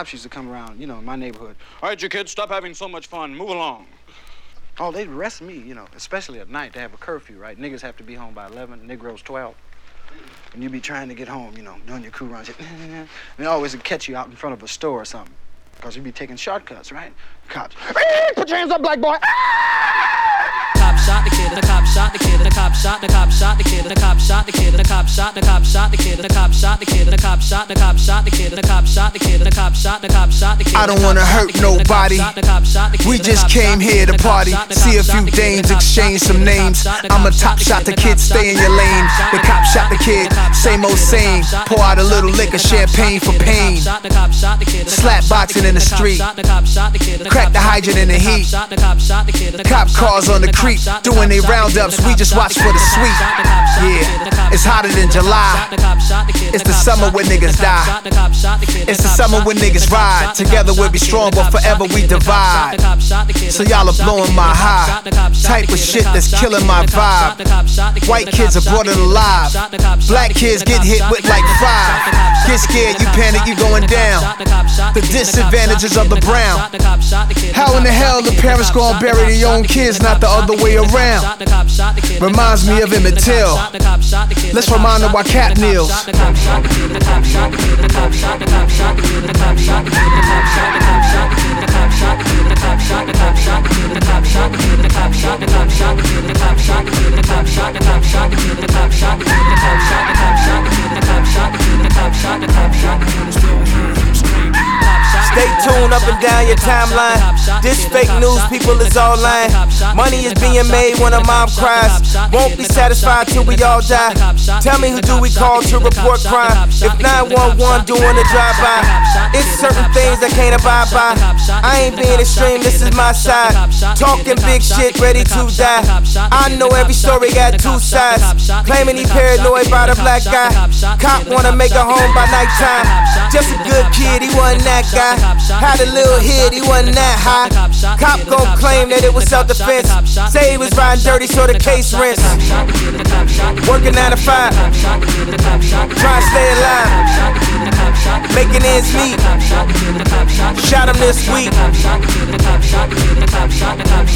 cops used to come around, you know, in my neighborhood. All right, you kids, stop having so much fun. Move along. Oh, they'd arrest me, you know, especially at night. They have a curfew, right? Niggas have to be home by 11, Negroes 12. And you'd be trying to get home, you know, doing your crew runs. and they always would catch you out in front of a store or something. Because you'd be taking shortcuts, right? Cops. Put your hands up, black boy. Cop shot the kid, the cop shot the kid, the cop shot, the cop shot the kid, the cop shot the kid, the cop shot, the cop shot the kid, the cop shot the kid, the cop shot, the cop shot the kid, the cop shot the kid, the cop shot, the cop shot the kid. I don't wanna hurt nobody. We just came here to party, see a few dames, exchange some names. I'm a top shot the kid, stay in your lane. The cop shot the kid, same old same. Pour out a little liquor, champagne for pain. Slap boxing in the street, the hydrant in the heat. Cop cars on the creek, doing they roundups. We just watch for the sweet. Yeah, it's hotter than July. It's the summer when niggas die. It's the summer when niggas ride. Together we'll be strong, but forever we divide. So y'all are blowing my high. Type of shit that's killing my vibe. White kids are brought it alive. Black kids get hit with like five. Get scared, you panic, you going down. The disadvantages of the brown. How in the hell the parents gonna bury their own kids, not the other way around? Reminds me of Emmett Till. Let's remind them why Cap kneels. Stay tuned up and down your timeline. This fake news, people is all lying. Money is being made when a mom cries. Won't be satisfied till we all die. Tell me who do we call to report crime? If 911 doing a drive-by, it's certain things I can't abide by. I ain't being extreme, this is my side. Talking big shit, ready to die. I know every story got two sides. Claiming he paranoid by the black guy. Cop wanna make a home by nighttime. Just a good kid, he wasn't that guy. Had a little hit, he wasn't that high. Cop gon' claim that it was self defense. Say he was riding dirty, so the case rinse. Working 9 to 5. Trying to stay alive. Making ends meet. Shot him this week. the cop shot the kid, the cop shot, the cop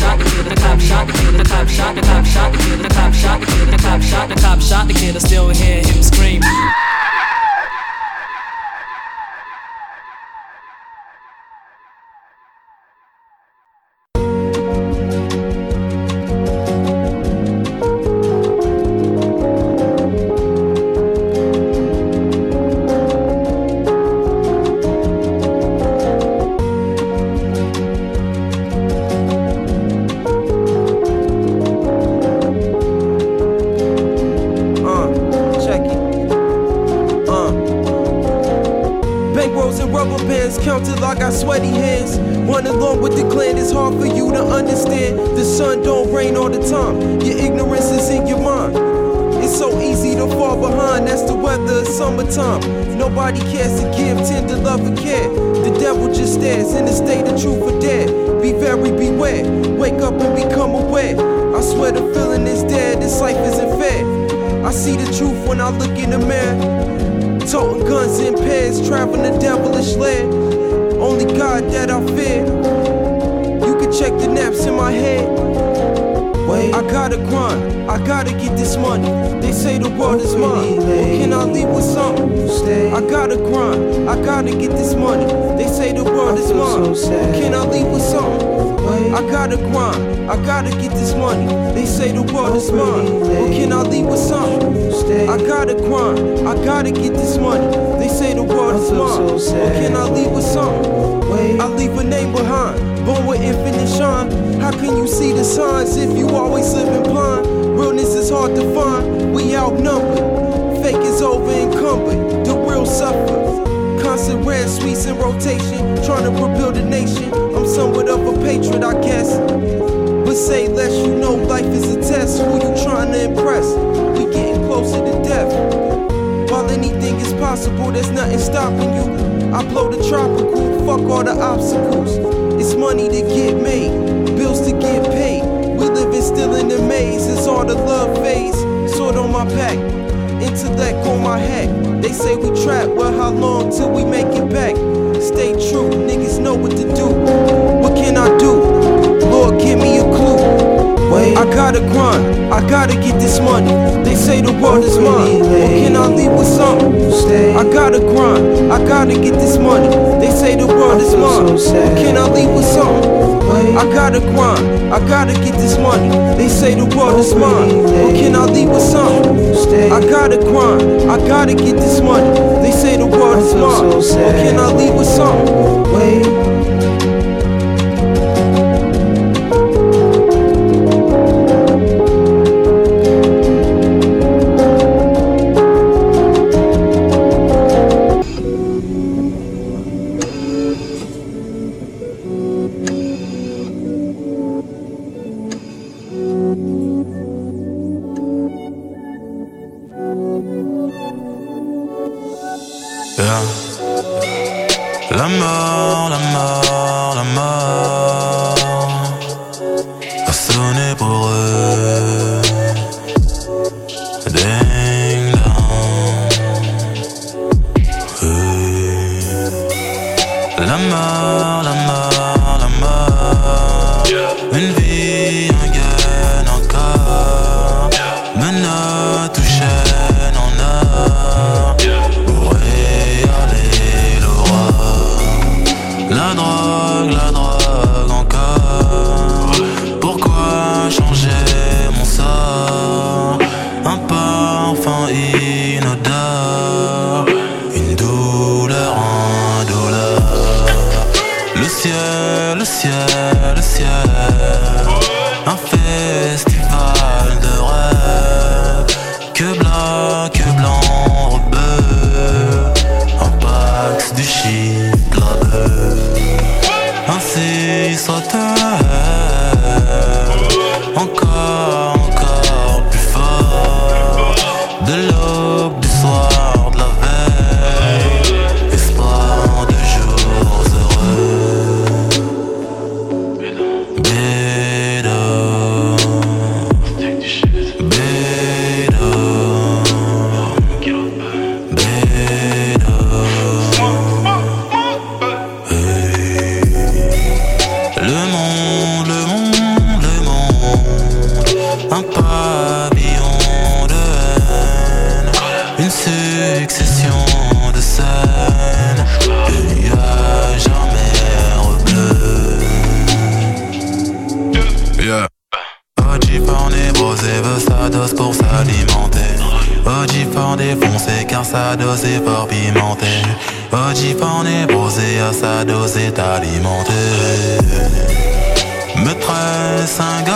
time. Nobody cares to give tender love and care. The devil just stares in the state of truth or dare. Be very beware. Wake up and become aware. I swear the feeling is dead. This life isn't fair. I see the truth when I look in the mirror. Toting guns in pairs, traveling the devilish land. Only God that I fear. You can check the naps in my head. Wait. I gotta grind, I gotta get this money. They say the world is mine. Can I leave with something? Stay. I gotta grind, I gotta get this money. They say the world is mine. Can I leave with something? Wait. I gotta grind, I gotta get this money. They say the world is mine. Well, can I leave with something? I gotta grind, I gotta get this money. They say the world is mine. So can I leave with something? Wait. I leave a name behind, born with infinite shine. How can you see the signs if you always living blind? Realness is hard to find, we outnumbered. Fake is over encumbered, the real suffers. Constant red sweets in rotation, trying to rebuild a nation. I'm somewhat of a patriot, I guess. But say less, you know life is a test. Who you trying to impress? We getting closer to death. While anything is possible, there's nothing stopping you. I blow the tropical, fuck all the obstacles. It's money to get made get paid. We living still in the maze, it's all the love phase. Sword on my back, intellect on my hat. They say we trap, well, how long till we make it back? Stay true, niggas know what to do. What can I do? Lord, give me a clue. Wait. I gotta grind, I gotta get this money. They say the world is mine. What can I leave with something? Stay. I gotta grind, I gotta get this money. They say the world is mine. So I gotta grind, I gotta get this money. They say the world is mine, but can I leave with some? I gotta grind, I gotta get this money. They say the world is mine, but can I leave with some? 5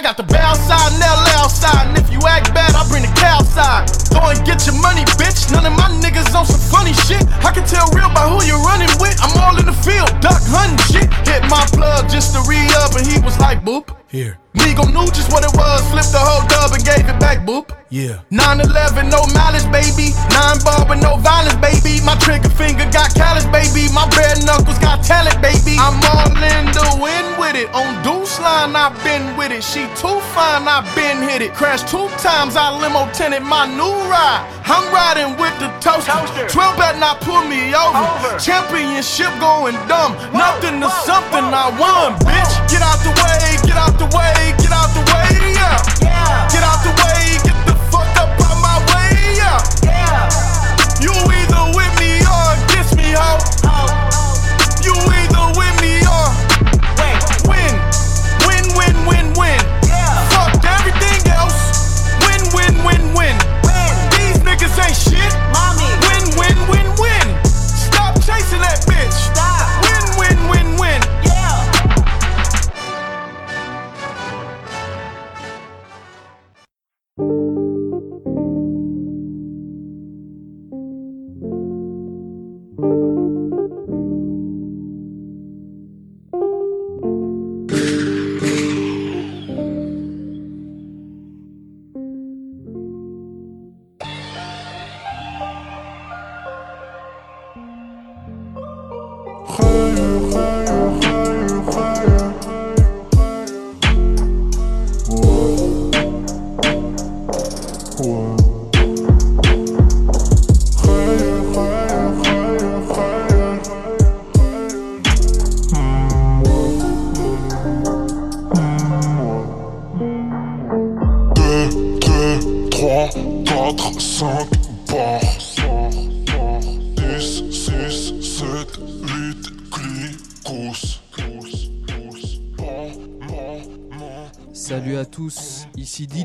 I got the with it. Crashed two times, I limo tinted my new ride. I'm riding with the toaster. toaster. 12 bet not pull me over. over. Championship going dumb. Whoa, Nothing to something whoa, I won, bitch. Get out the way, get out the way.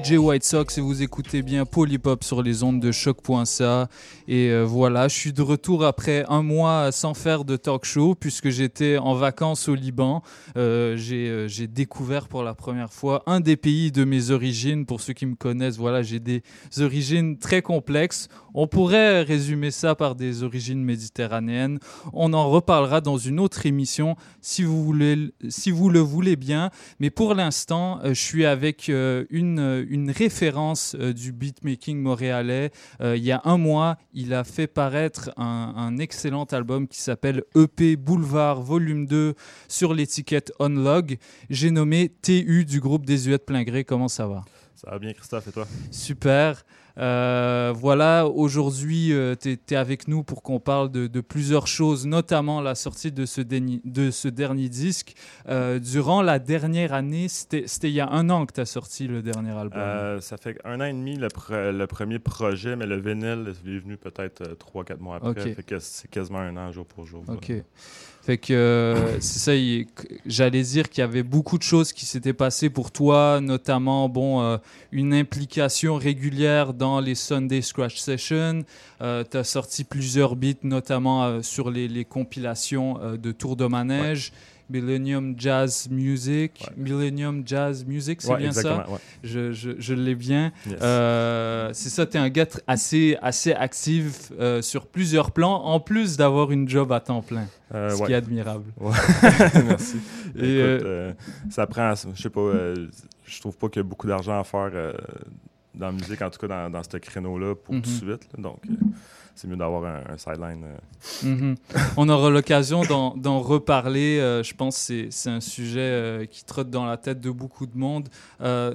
DJ White Sox et vous écoutez bien Polypop sur les ondes de choc.ca. Et euh, voilà, je suis de retour après un mois sans faire de talk show puisque j'étais en vacances au Liban. Euh, j'ai euh, j'ai découvert pour la première fois un des pays de mes origines. Pour ceux qui me connaissent, voilà, j'ai des origines très complexes. On pourrait résumer ça par des origines méditerranéennes. On en reparlera dans une autre émission si vous, voulez, si vous le voulez bien. Mais pour l'instant, euh, je suis avec une, une euh, du beatmaking montréalais. Euh, il y a un mois, il a fait paraître un, un excellent album qui s'appelle EP Boulevard Volume 2 sur l'étiquette Unlog. J'ai nommé TU du groupe Désuète Plein Gré. Comment ça va? Ça va bien, Christophe, et toi? Super. Euh, voilà, aujourd'hui, tu es, avec nous pour qu'on parle de, de, plusieurs choses, notamment la sortie de ce, déni, de ce dernier disque. Euh, durant la dernière année, c'était il y a un an que tu as sorti le dernier album. Euh, ça fait un an et demi le, pre le, premier projet, mais le vinyle est venu peut-être 3-4 mois après. Okay. Fait que c'est quasiment un an jour pour jour. Ok. Voilà. Fait que euh, ça, j'allais dire qu'il y avait beaucoup de choses qui s'étaient passées pour toi, notamment bon, euh, une implication régulière dans les Sunday Scratch Sessions. Euh, tu as sorti plusieurs beats, notamment sur les, compilations de Tour de Manège. Millennium Jazz Music. Ouais. Millennium Jazz Music, c'est ouais, bien ça? ouais. Je, je, je l'ai bien. Yes. Euh, c'est ça, tu es un gars assez, assez actif euh, sur plusieurs plans, en plus d'avoir une job à temps plein. Euh, ce qui est admirable. Merci. Et Écoute, euh, ça prend, je sais pas, je trouve pas qu'il y a beaucoup d'argent à faire dans la musique, en tout cas dans, dans ce créneau-là pour mm -hmm. tout de suite. Là, donc, c'est mieux d'avoir un, sideline. Euh. -hmm. On aura l'occasion d'en reparler. Euh, je pense que c'est un sujet euh, qui trotte dans la tête de beaucoup de monde,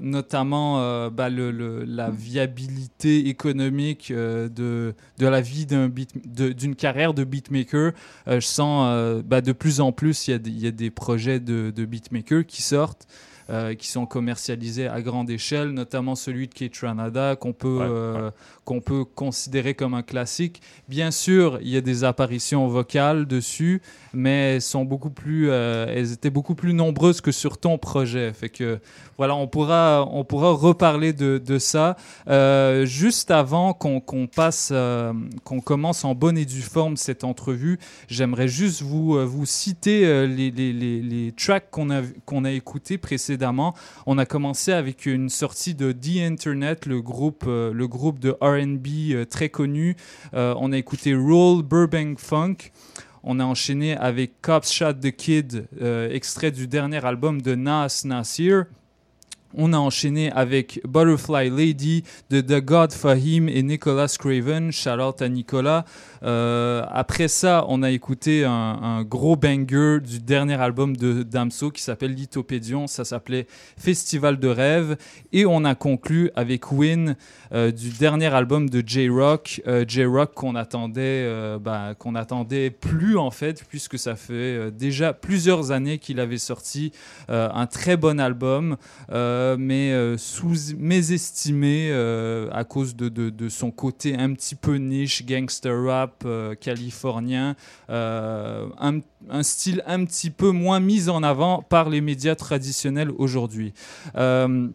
notamment bah, la viabilité économique de, la vie d'une carrière de beatmaker. je sens bah, de plus en plus, il y, y, a des projets de, de beatmaker qui sortent. Euh, qui sont commercialisés à grande échelle, notamment celui de Kate Ranada, qu'on peut, ouais, euh, ouais. qu'on peut considérer comme un classique. Bien sûr, il y a des apparitions vocales dessus, mais sont beaucoup plus, euh, elles étaient beaucoup plus nombreuses que sur ton projet. Fait que, voilà, on pourra, on pourra reparler de, ça. Euh, juste avant qu'on qu passe, qu'on commence en bonne et due forme cette entrevue, j'aimerais juste vous, vous citer les, les, les, les tracks qu'on a, qu'on a écoutés précédemment on a commencé avec une sortie de The Internet, le groupe, euh, le groupe de RB euh, très connu. Euh, on a écouté Roll Burbank Funk. On a enchaîné avec Cops Shot the Kid, euh, extrait du dernier album de Nas Nasir. On a enchaîné avec Butterfly Lady de The God Fahim et Nicolas Craven. Shout out à Nicolas. Euh, après ça, on a écouté un, gros banger du dernier album de Damso qui s'appelle Lithopédion. Ça s'appelait Festival de rêve. Et on a conclu avec Win euh, du dernier album de J-Rock. Euh, J-Rock qu'on attendait, bah, qu'on attendait plus en fait, puisque ça fait déjà plusieurs années qu'il avait sorti un très bon album, mais sous-mésestimé à cause de, son côté un petit peu niche, gangster rap euh, californien, euh, un, style un petit peu moins mis en avant par les médias traditionnels aujourd'hui. Euh,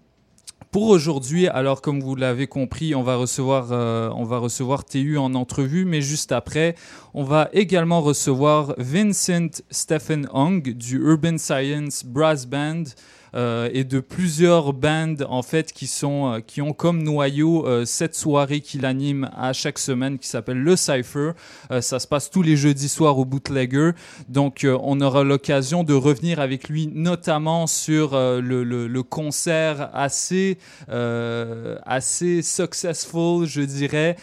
pour aujourd'hui, alors comme vous l'avez compris, on va recevoir, euh, on va recevoir TU en entrevue, mais juste après, on va également recevoir Vincent Stephen Hong du Urban Science Brass Band. Euh, et de plusieurs bands en fait qui sont euh, qui ont comme noyau euh, cette soirée qu'il anime à chaque semaine qui s'appelle le Cypher. Euh, ça se passe tous les jeudis soirs au Bootlegger. Donc euh, on aura l'occasion de revenir avec lui notamment sur euh, le, le, le, concert assez assez successful, je dirais,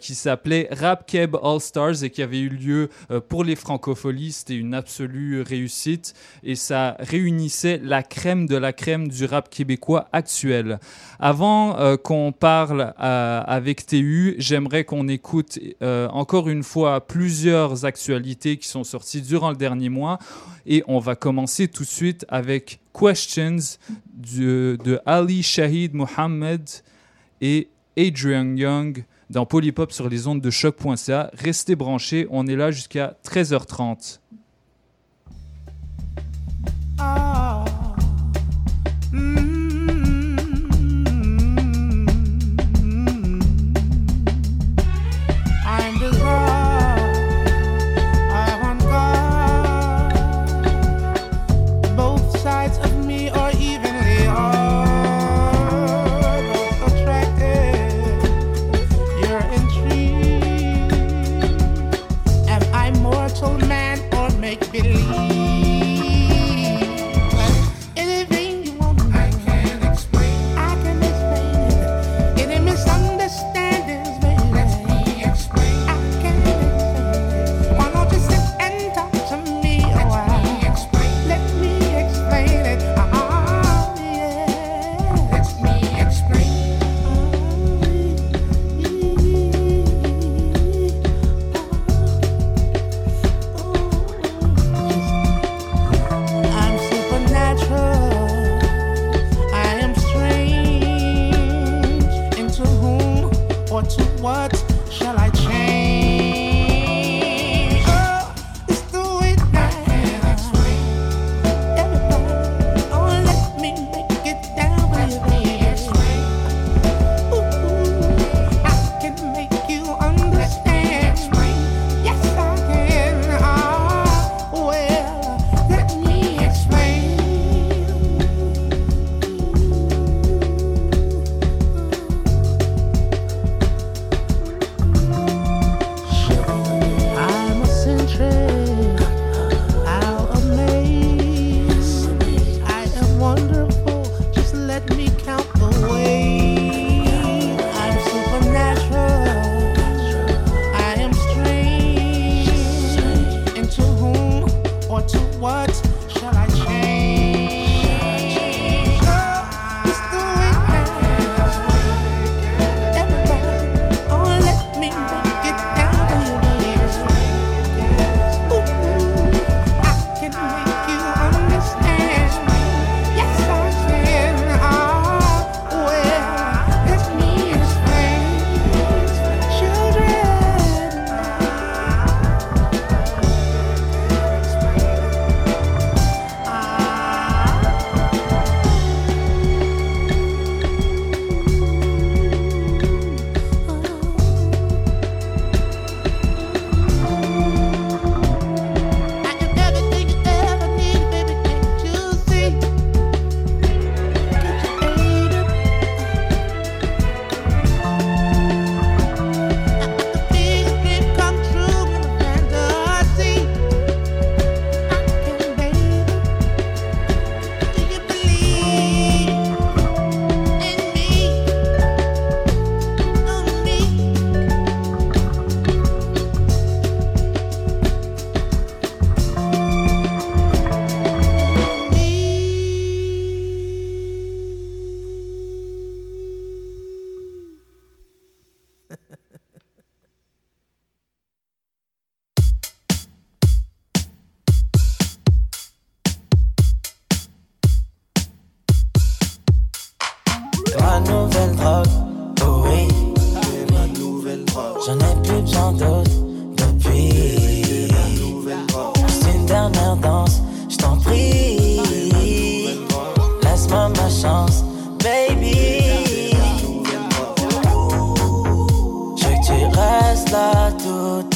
qui s'appelait Rap Keb All Stars et qui avait eu lieu pour les francopholies. C'était une absolue réussite et ça réunissait la crème de la crème du rap québécois actuel. Avant euh, qu'on parle euh, avec TU, j'aimerais qu'on écoute euh, encore une fois plusieurs actualités qui sont sorties durant le dernier mois. Et on va commencer tout de suite avec Questions de, Ali Shahid Mohammed et Adrian Young dans Polypop sur les ondes de choc.ca. Restez branchés, on est là jusqu'à 13h30.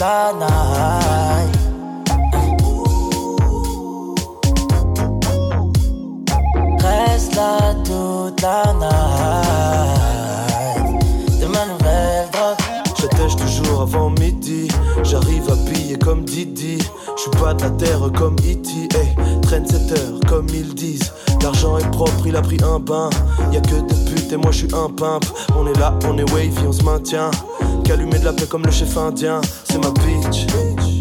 Reste là toute la night. De ma nouvelle drogue. Toujours avant midi. J'arrive habillé comme Didi. Je suis pas de la terre comme E.T. Hey, traîne cette heure comme ils disent. L'argent est propre, il a pris un bain. Y a que des putes et moi je suis un pimp. On est là, on est wavy, on se maintient. Calumet de la paix comme le chef indien. C'est ma bitch,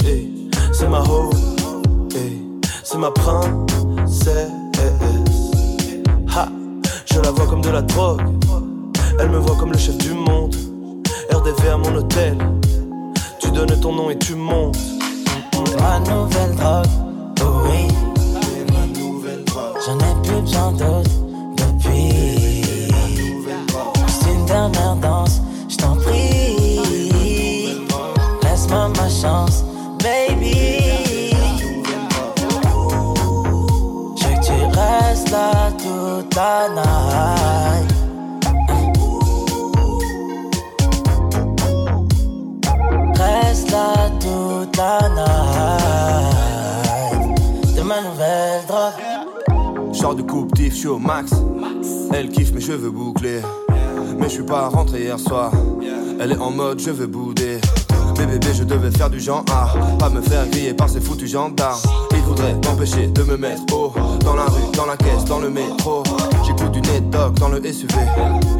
hey, c'est ma hoe, hey, c'est ma princesse. Ha, je la vois comme de la drogue. Elle me voit comme le chef du monde. RDV à mon hôtel. Tu donnes ton nom et tu montes. Ma nouvelle drogue, oh oui. J'en ai plus besoin d'autre depuis. C'est une dernière danse, Reste là toute la night. De ma nouvelle drogue. Genre de coupe diff, je suis au max. Elle kiffe mes cheveux bouclés. Mais je suis pas rentré hier soir. Elle est en mode je veux bouder. Bébé, bébé, je devais faire du genre A. Pas me faire griller par ces foutus gendarmes. Ils voudraient m'empêcher de me mettre haut. Dans la rue, dans la caisse, dans le métro. J'écoute du dog dans le SUV.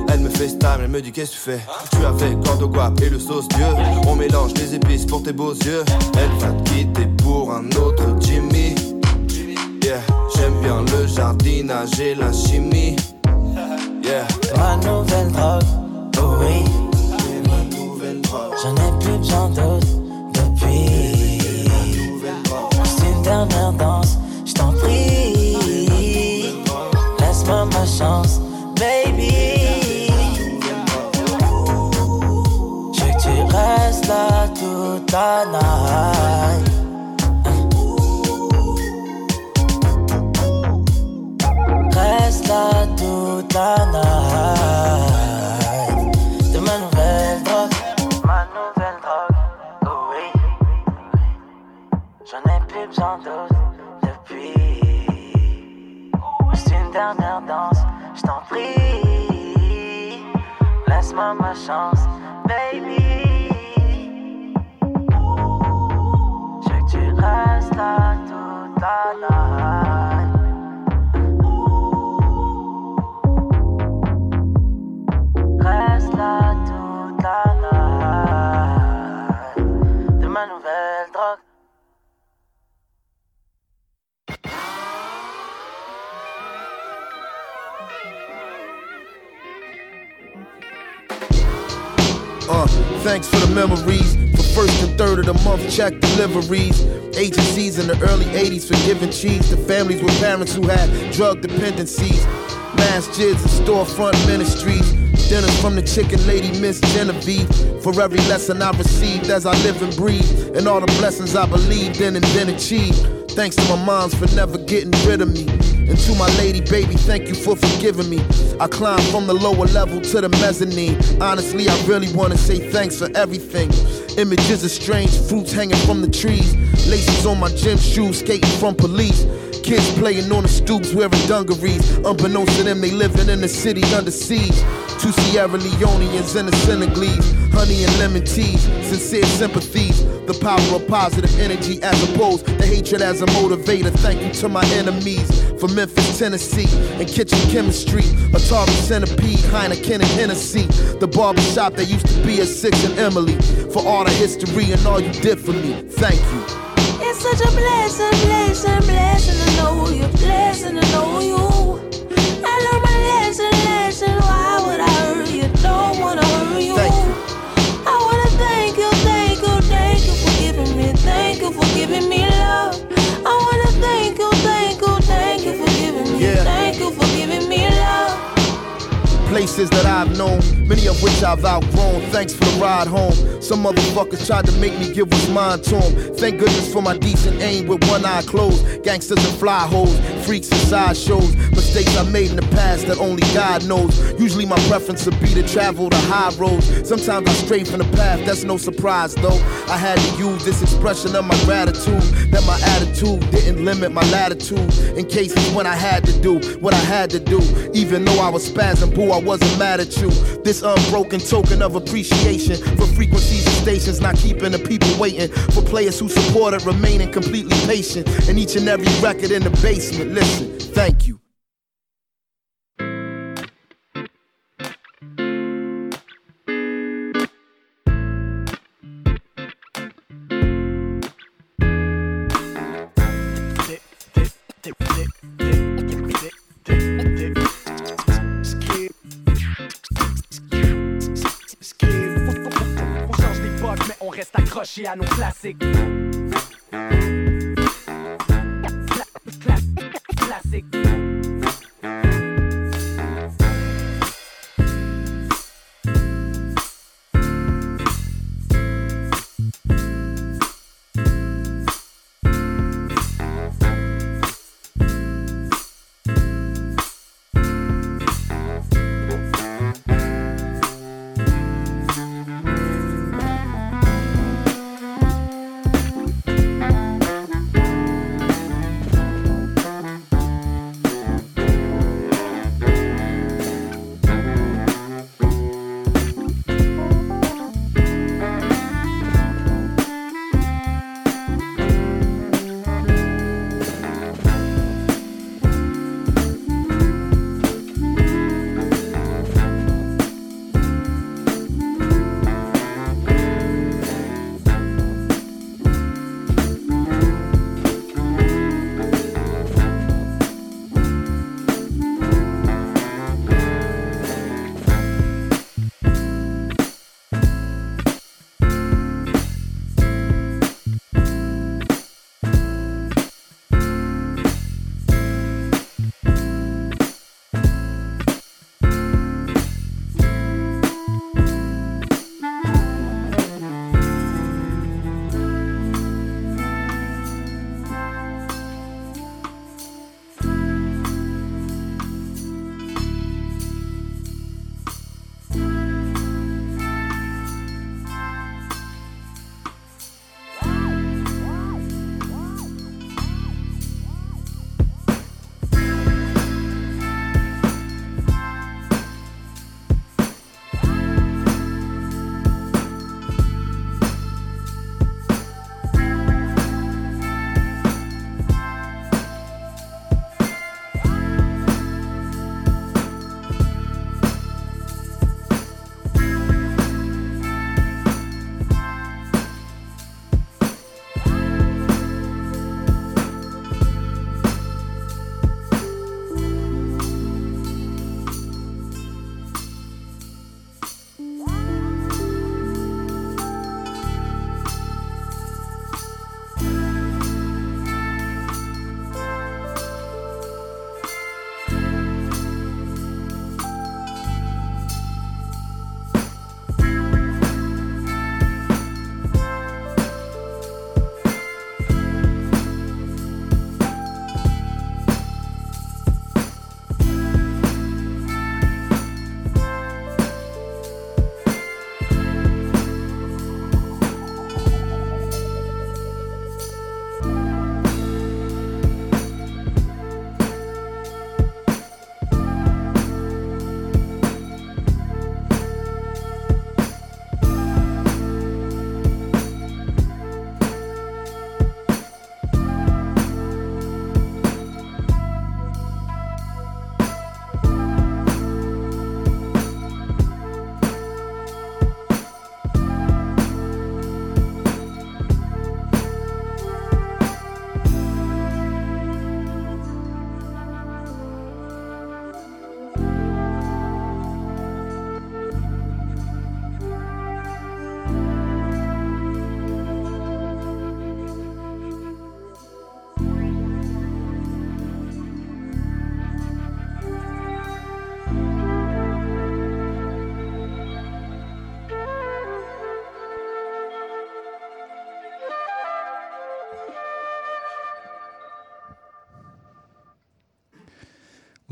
Elle me fait style, elle me dit qu'est-ce que tu fais? Je suis avec cordeau guap et le sauce Dieu? On mélange les épices pour tes beaux yeux. Elle va te quitter pour un autre Jimmy. Yeah, j'aime bien le jardinage et la chimie. Yeah. Ma nouvelle drogue, oh oui. J'en ai plus besoin d'autres depuis. Dernière danse, je t'en prie. Laisse-moi ma chance, baby. Je veux que tu restes là toute la night. Reste là toute la night. Depuis. C'est une dernière danse, je t'en prie. Laisse-moi ma chance, baby. Je veux que tu restes là toute la night. Thanks for the memories. For first and third of the month check deliveries. Agencies in the early 80s for giving cheese to families with parents who had drug dependencies. Mass jids and storefront ministries. Dinners from the chicken lady, Miss Genevieve. For every lesson I received as I live and breathe. And all the blessings I believed in and then achieved. Thanks to my moms for never getting rid of me. And to my lady, baby, thank you for forgiving me. I climbed from the lower level to the mezzanine. Honestly, I really wanna say thanks for everything. Images of strange fruits hanging from the trees. Laces on my gym shoes, skating from police. Kids playing on the stoops wearing dungarees. Unbeknownst to them, they living in the city under siege. Two Sierra Leoneans and a Senegalese. Honey and lemon teas, sincere sympathies. The power of positive energy as opposed to hatred as a motivator. Thank you to my enemies from Memphis, Tennessee, and kitchen chemistry. Atari Centipede, Heineken and Hennessy. The barber shop that used to be a Six and Emily. For all the history and all you did for me. Thank you. Such a blessing, blessing, blessing to know you, blessing to know you. Places that I've known, many of which I've outgrown. Thanks for the ride home. Some motherfuckers tried to make me give what's mine to 'em. Thank goodness for my decent aim with one eye closed. Gangsters and fly hoes, freaks and sideshows. Mistakes I made in the past that only God knows. Usually my preference would be to travel the high roads. Sometimes I stray from the path, that's no surprise though. I had to use this expression of my gratitude. That my attitude didn't limit my latitude. In cases when I had to do what I had to do. Even though I was spazzing, boo, I wasn't mad at you. This unbroken token of appreciation for frequencies and stations not keeping the people waiting. For players who supported remaining completely patient. And each and every record in the basement. Thank you. On change d'époque, mais on reste accroché à nos classiques.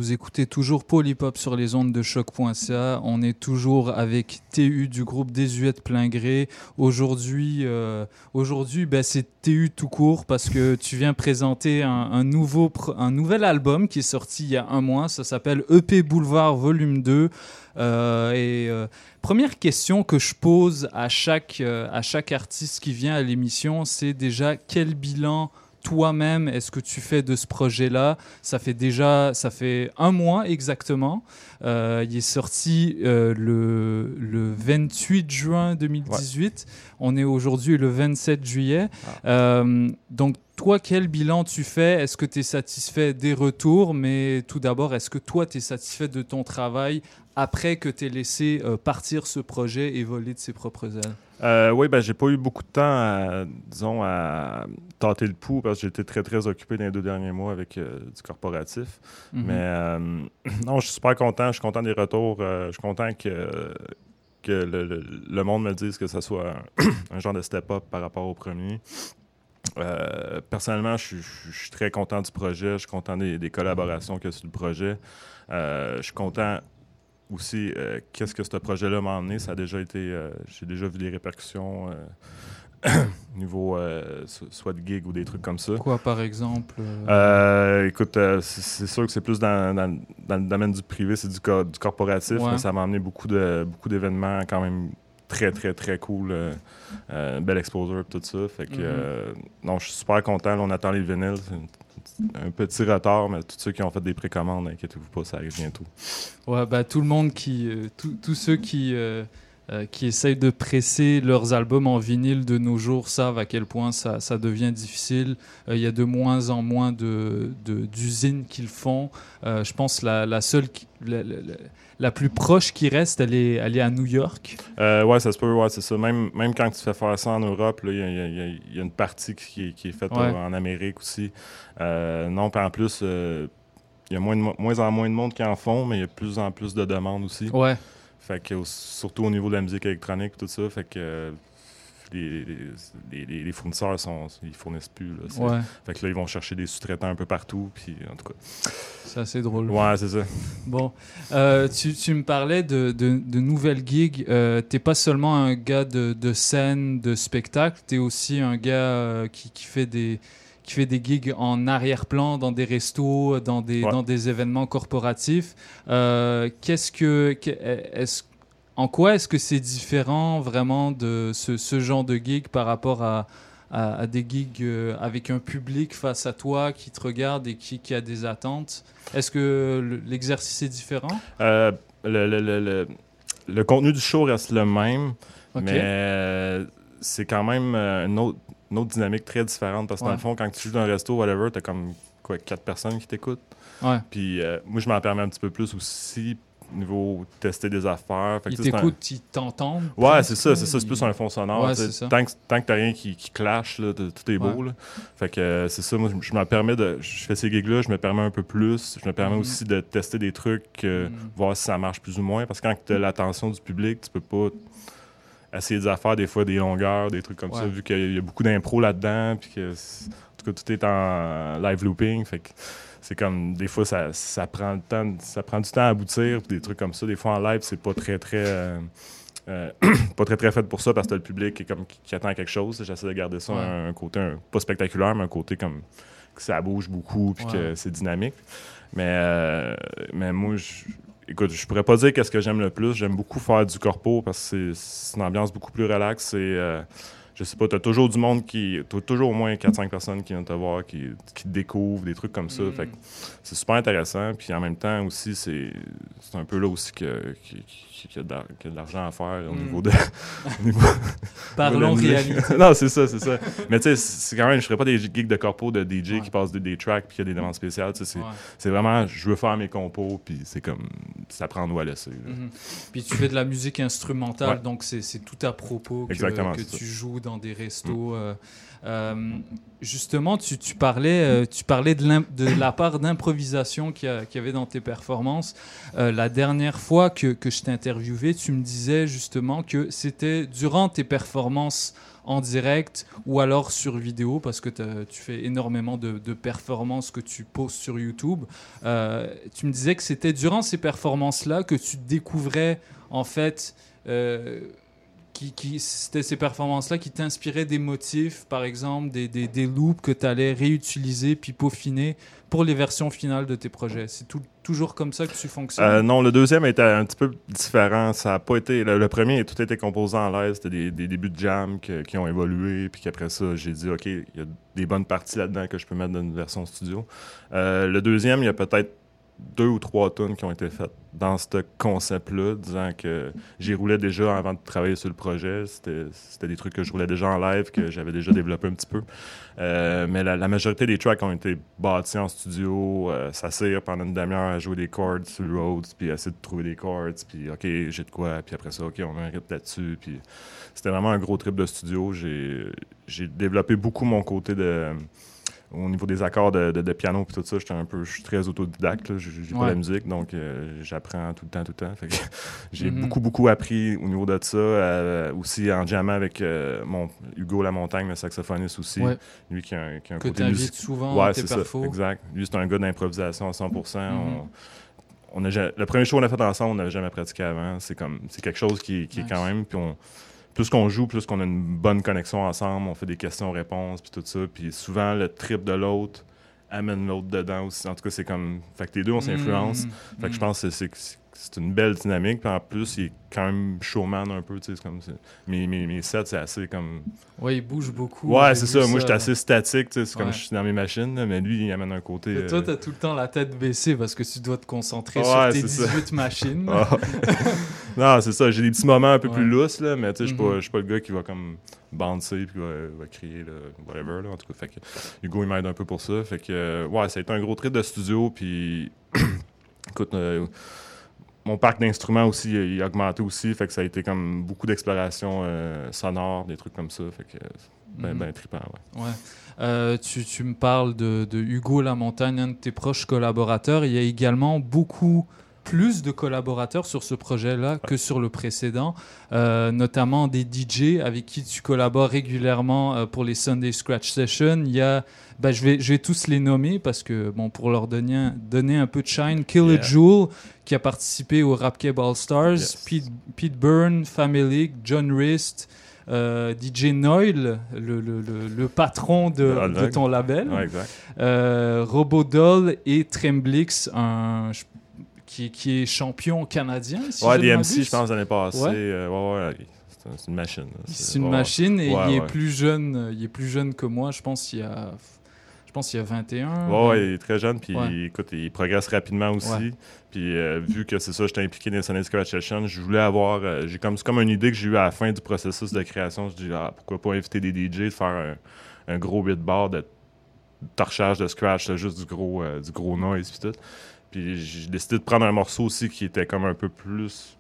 Vous écoutez toujours Polypop sur les ondes de choc.ca. On est toujours avec TU du groupe Désuète plein gré. Aujourd'hui, euh, aujourd'hui, ben, c'est TU tout court parce que tu viens présenter un, nouveau, un nouvel album qui est sorti il y a un mois. Ça s'appelle EP Boulevard Volume 2. Euh, et euh, première question que je pose à chaque, à chaque artiste qui vient à l'émission, c'est déjà quel bilan toi-même est-ce que tu fais de ce projet-là? Ça fait déjà, ça fait un mois exactement. Euh, il est sorti euh, le, le 28 juin 2018. On est aujourd'hui le 27 juillet. Euh, donc toi, quel bilan tu fais? Est-ce que tu es satisfait des retours? Mais tout d'abord, est-ce que toi, tu es satisfait de ton travail après que tu aies laissé partir ce projet et voler de ses propres ailes? Euh, oui, ben j'ai pas eu beaucoup de temps, à, disons, à tâter le pouls parce que j'étais très, très occupé dans les deux derniers mois avec euh, du corporatif. Mhm. Mais euh, non, je suis super content. Je suis content des retours. je suis content que, que le, le- le monde me dise que ça soit un, un genre de step-up par rapport au premier. Personnellement, je suis- je suis très content du projet. Je suis content des, des collaborations qu'il y a sur le projet. Je suis content aussi euh, qu'est-ce que ce projet-là m'a emmené. Ça a déjà été. euh, J'ai déjà vu les répercussions euh, niveau so- soit de gig ou des trucs comme ça. Quoi, par exemple écoute, c'est sûr que c'est plus dans, dans- dans le domaine du privé, c'est du, co- du corporatif, Ouais. mais ça m'a amené beaucoup de beaucoup d'événements quand même très, très, très cool. euh, euh, bel exposure et tout ça. Fait que, Mhm. euh, non, je suis super content. Là, on attend les vinyles. Un- petit retard, mais tous ceux qui ont fait des précommandes, inquiétez-vous pas, ça arrive bientôt. Ouais, bah, tout le monde qui. euh, tous ceux qui. euh, euh, qui essayent de presser leurs albums en vinyle de nos jours savent à quel point ça, ça devient difficile. Euh, Il y a de moins en moins de- de- d'usines qui le font. Je pense la, la seule, la- plus proche qui reste, elle est, elle est à New York. Euh, ouais, ça se peut, ouais, c'est ça. Même, même quand tu fais faire ça en Europe, il y, a- y y y une partie qui est, qui est faite Ouais. euh, en Amérique aussi. Euh, non, puis en plus, euh, il y a moins, de moins en moins de monde qui en font, mais il y a de plus en plus de demandes aussi. Ouais. Fait que, surtout au niveau de la musique électronique, tout ça, fait que les, les- les- les fournisseurs sont, ils fournissent plus. Là, C'est- Ouais. Fait que là, ils vont chercher des sous-traitants un peu partout, puis en tout cas. C'est assez drôle. Ouais, c'est ça. Bon, Euh, tu, tu me parlais de, de, de nouvelles gigs. Euh, t'es pas seulement un gars de, de scène, de spectacle, t'es aussi un gars euh, qui, qui fait des qui fait des gigs en arrière-plan dans des restos, dans des Ouais. dans des événements corporatifs. Euh, Qu'est-ce que que- est-ce en quoi est-ce que c'est différent vraiment de ce, ce genre de gig par rapport à, à, à des gigs euh, avec un public face à toi qui te regarde et qui, qui a des attentes? Est-ce que le- l'exercice est différent? Euh, le, le- le- le- le contenu du show reste le même, mais euh, c'est quand même une, autre, une autre dynamique très différente parce que dans le fond, quand tu joues dans un resto, whatever, t'as comme quoi, quatre personnes qui t'écoutent. Ouais. Puis euh, moi, je m'en permets un petit peu plus aussi niveau tester des affaires. Fait que Ils un- t'écoutent, ils t'entendent Ouais, c'est ça, c'est ça. C'est plus un fond sonore. Ouais, ça. Tant que, tant que t'as rien qui, qui clash, là, tout est beau. Ouais. là. Fait que euh, c'est ça, moi, je, me permets de. Je fais ces gigs-là, je me permets un peu plus. Je me permets Mhm. aussi de tester des trucs, euh, voir si ça marche plus ou moins. Parce que quand t'as l'attention du public, tu peux pas essayer des affaires, des fois des longueurs, des trucs comme ça, vu qu'il y a beaucoup d'impro là-dedans. Puis que, en tout cas, tout est en live looping. Fait que c'est comme des fois ça, ça prend le temps ça prend du temps à aboutir des trucs comme ça des fois en live c'est pas très très euh, euh, pas très très fait pour ça parce que t'as le public qui, est comme, qui, qui attend quelque chose j'essaie de garder ça Ouais. un, un côté un- pas spectaculaire mais un côté comme que ça bouge beaucoup puis Ouais. que c'est dynamique mais euh, mais moi je Écoute, je pourrais pas dire qu'est-ce que j'aime le plus. J'aime beaucoup faire du corpo parce que c'est- une ambiance beaucoup plus relaxe. C'est, je sais pas, t'as toujours du monde qui. T'as toujours au moins 4-5 personnes qui viennent te voir, qui, qui te découvrent, des trucs comme ça. Fait que c'est super intéressant. Puis en même temps aussi, c'est un peu là aussi que- qu'il y a de l'ar- qu'il y a de l'argent à faire au Mm. niveau de. au niveau- Parlons réalité. non, c'est ça, c'est ça. Mais tu sais, c'est quand même, je ferais pas des gigs de corpo de DJ qui passent des, des tracks puis qu'il y a des demandes spéciales. tu C'est Ouais. vraiment, je veux faire mes compos, puis c'est comme, ça prend nous à laisser. Mhm. Puis tu fais de la musique instrumentale, Ouais. donc c'est tout à propos que, Exactement, que tu ça. joues dans des restos. euh, euh, justement, tu, parlais, euh, tu parlais de, l'im- de la part d'improvisation qu'il y, avait dans tes performances. Euh, la dernière fois que, que je t'ai interviewé, tu me disais justement que c'était durant tes performances en direct ou alors sur vidéo, parce que tu fais énormément de, performances que tu postes sur YouTube. Euh, tu me disais que c'était durant ces performances-là que tu découvrais en fait... euh, c'était ces performances-là qui t'inspiraient des motifs, par exemple, des, des, loops que tu allais réutiliser puis peaufiner pour les versions finales de tes projets? C'est toujours comme ça que tu fonctionnes? Euh, non, le deuxième était un petit peu différent. Ça a pas été. Le, le premier, tout était composé en live. C'était des, des débuts de jam qui ont évolué. Puis qu'après ça, j'ai dit, OK, il y a des bonnes parties là-dedans que je peux mettre dans une version studio. Euh, le deuxième, il y a peut-être deux ou trois tonnes qui ont été faites dans ce concept-là, disant que j'y roulais déjà avant de travailler sur le projet. C'était des trucs que je roulais déjà en live, que j'avais déjà développé un petit peu. Euh, mais la, majorité des tracks ont été bâtis en studio, euh, s'asseoir pendant une demi-heure à jouer des chords sur le road, puis essayer de trouver des chords, puis OK, j'ai de quoi, puis après ça, OK, on met un rythme là-dessus. Puis c'était vraiment un gros trip de studio. J'ai développé beaucoup mon côté de au niveau des accords de, de- de piano puis tout ça, j'étais un peu, je suis très autodidacte. J'ai j'ai pas Ouais. la musique, donc euh, j'apprends tout le temps, tout le temps. J'ai Mhm. beaucoup, beaucoup appris au niveau de ça. euh, aussi en jammant avec euh, mon Hugo Lamontagne, le saxophoniste aussi. Ouais. Lui qui a un, qui a un Que côté musique- souvent Ouais, c'est ça, exact. Lui, c'est un gars d'improvisation à 100%. Mhm. on, on a le premier show qu'on a fait ensemble, on n'avait jamais pratiqué avant. C'est comme c'est quelque chose qui, qui est quand même. Puis on, plus qu'on joue, plus qu'on a une bonne connexion ensemble. On fait des questions-réponses, puis tout ça. Puis souvent, le trip de l'autre amène l'autre dedans aussi. En tout cas, c'est comme. Fait que les deux, on s'influence. Mm, Fait que je mm. pense que c'est- c'est une belle dynamique. Puis en plus, il est quand même showman un peu. Tu sais, c'est comme. Mes, mes, mes sets, c'est assez comme. Ouais, il bouge beaucoup. Ouais, c'est ça. Moi, j'étais assez statique. C'est comme je suis dans mes machines. là, mais lui, il amène un côté. Et toi, euh, t'as tout le temps la tête baissée parce que tu dois te concentrer Ouais, sur tes c'est ça. 18 machines. Ah. non, c'est ça. J'ai des petits moments un peu plus lousses, là, mais tu sais, je suis Mhm. pas- je suis pas le gars qui va comme bouncer puis va, va crier, là, whatever, là, en tout cas. Fait que Hugo, il m'aide un peu pour ça. Fait que, euh, ouais, ça a été un gros trip de studio, puis écoute, euh, mon parc d'instruments aussi, il a augmenté aussi, fait que ça a été comme beaucoup d'exploration euh, sonore, des trucs comme ça, fait que ben, Mhm. ben trippant, ouais. Ouais. Euh, tu, tu me parles de, de Hugo Lamontagne, un de tes proches collaborateurs. Il y a également beaucoup plus de collaborateurs sur ce projet-là que sur le précédent, euh, notamment des DJ avec qui tu collabores régulièrement euh, pour les Sunday Scratch Sessions. Il y a, ben, je, vais, je vais tous les nommer parce que, bon, pour leur donner, donner un peu de shine, Kill Yeah. a Jewel, qui a participé au Rap All Stars, Yes. Pete, Pete Byrne, Family, John Rist, euh, DJ Noil, le, le, le, le patron de, Dog. ton label, Ouais, exact. euh, Robodoll et Tremblix, un, je- qui, qui est champion canadien. Si ouais, m'abuse. je pense, l'année passée. Ouais. euh, ouais, ouais, c'est un- c'est une machine. C'est une machine et il est plus jeune. Il est plus jeune que moi. Je pense qu'il y a, je pense qu'il a 21. Ouais, ouais, il est très jeune, puis Ouais. écoute, il progresse rapidement aussi. Puis euh, vu que c'est ça, j'étais impliqué dans Sunday Scratch Sessions, je voulais avoir. euh, j'ai comme, c'est comme une idée que j'ai eue à la fin du processus de création. Je dis, ah, pourquoi pas inviter des DJ, de faire un, un gros beatboard de torchage de scratch, juste du gros, euh, du gros noise, puis tout. Puis j'ai décidé de prendre un morceau aussi qui était comme un peu plus.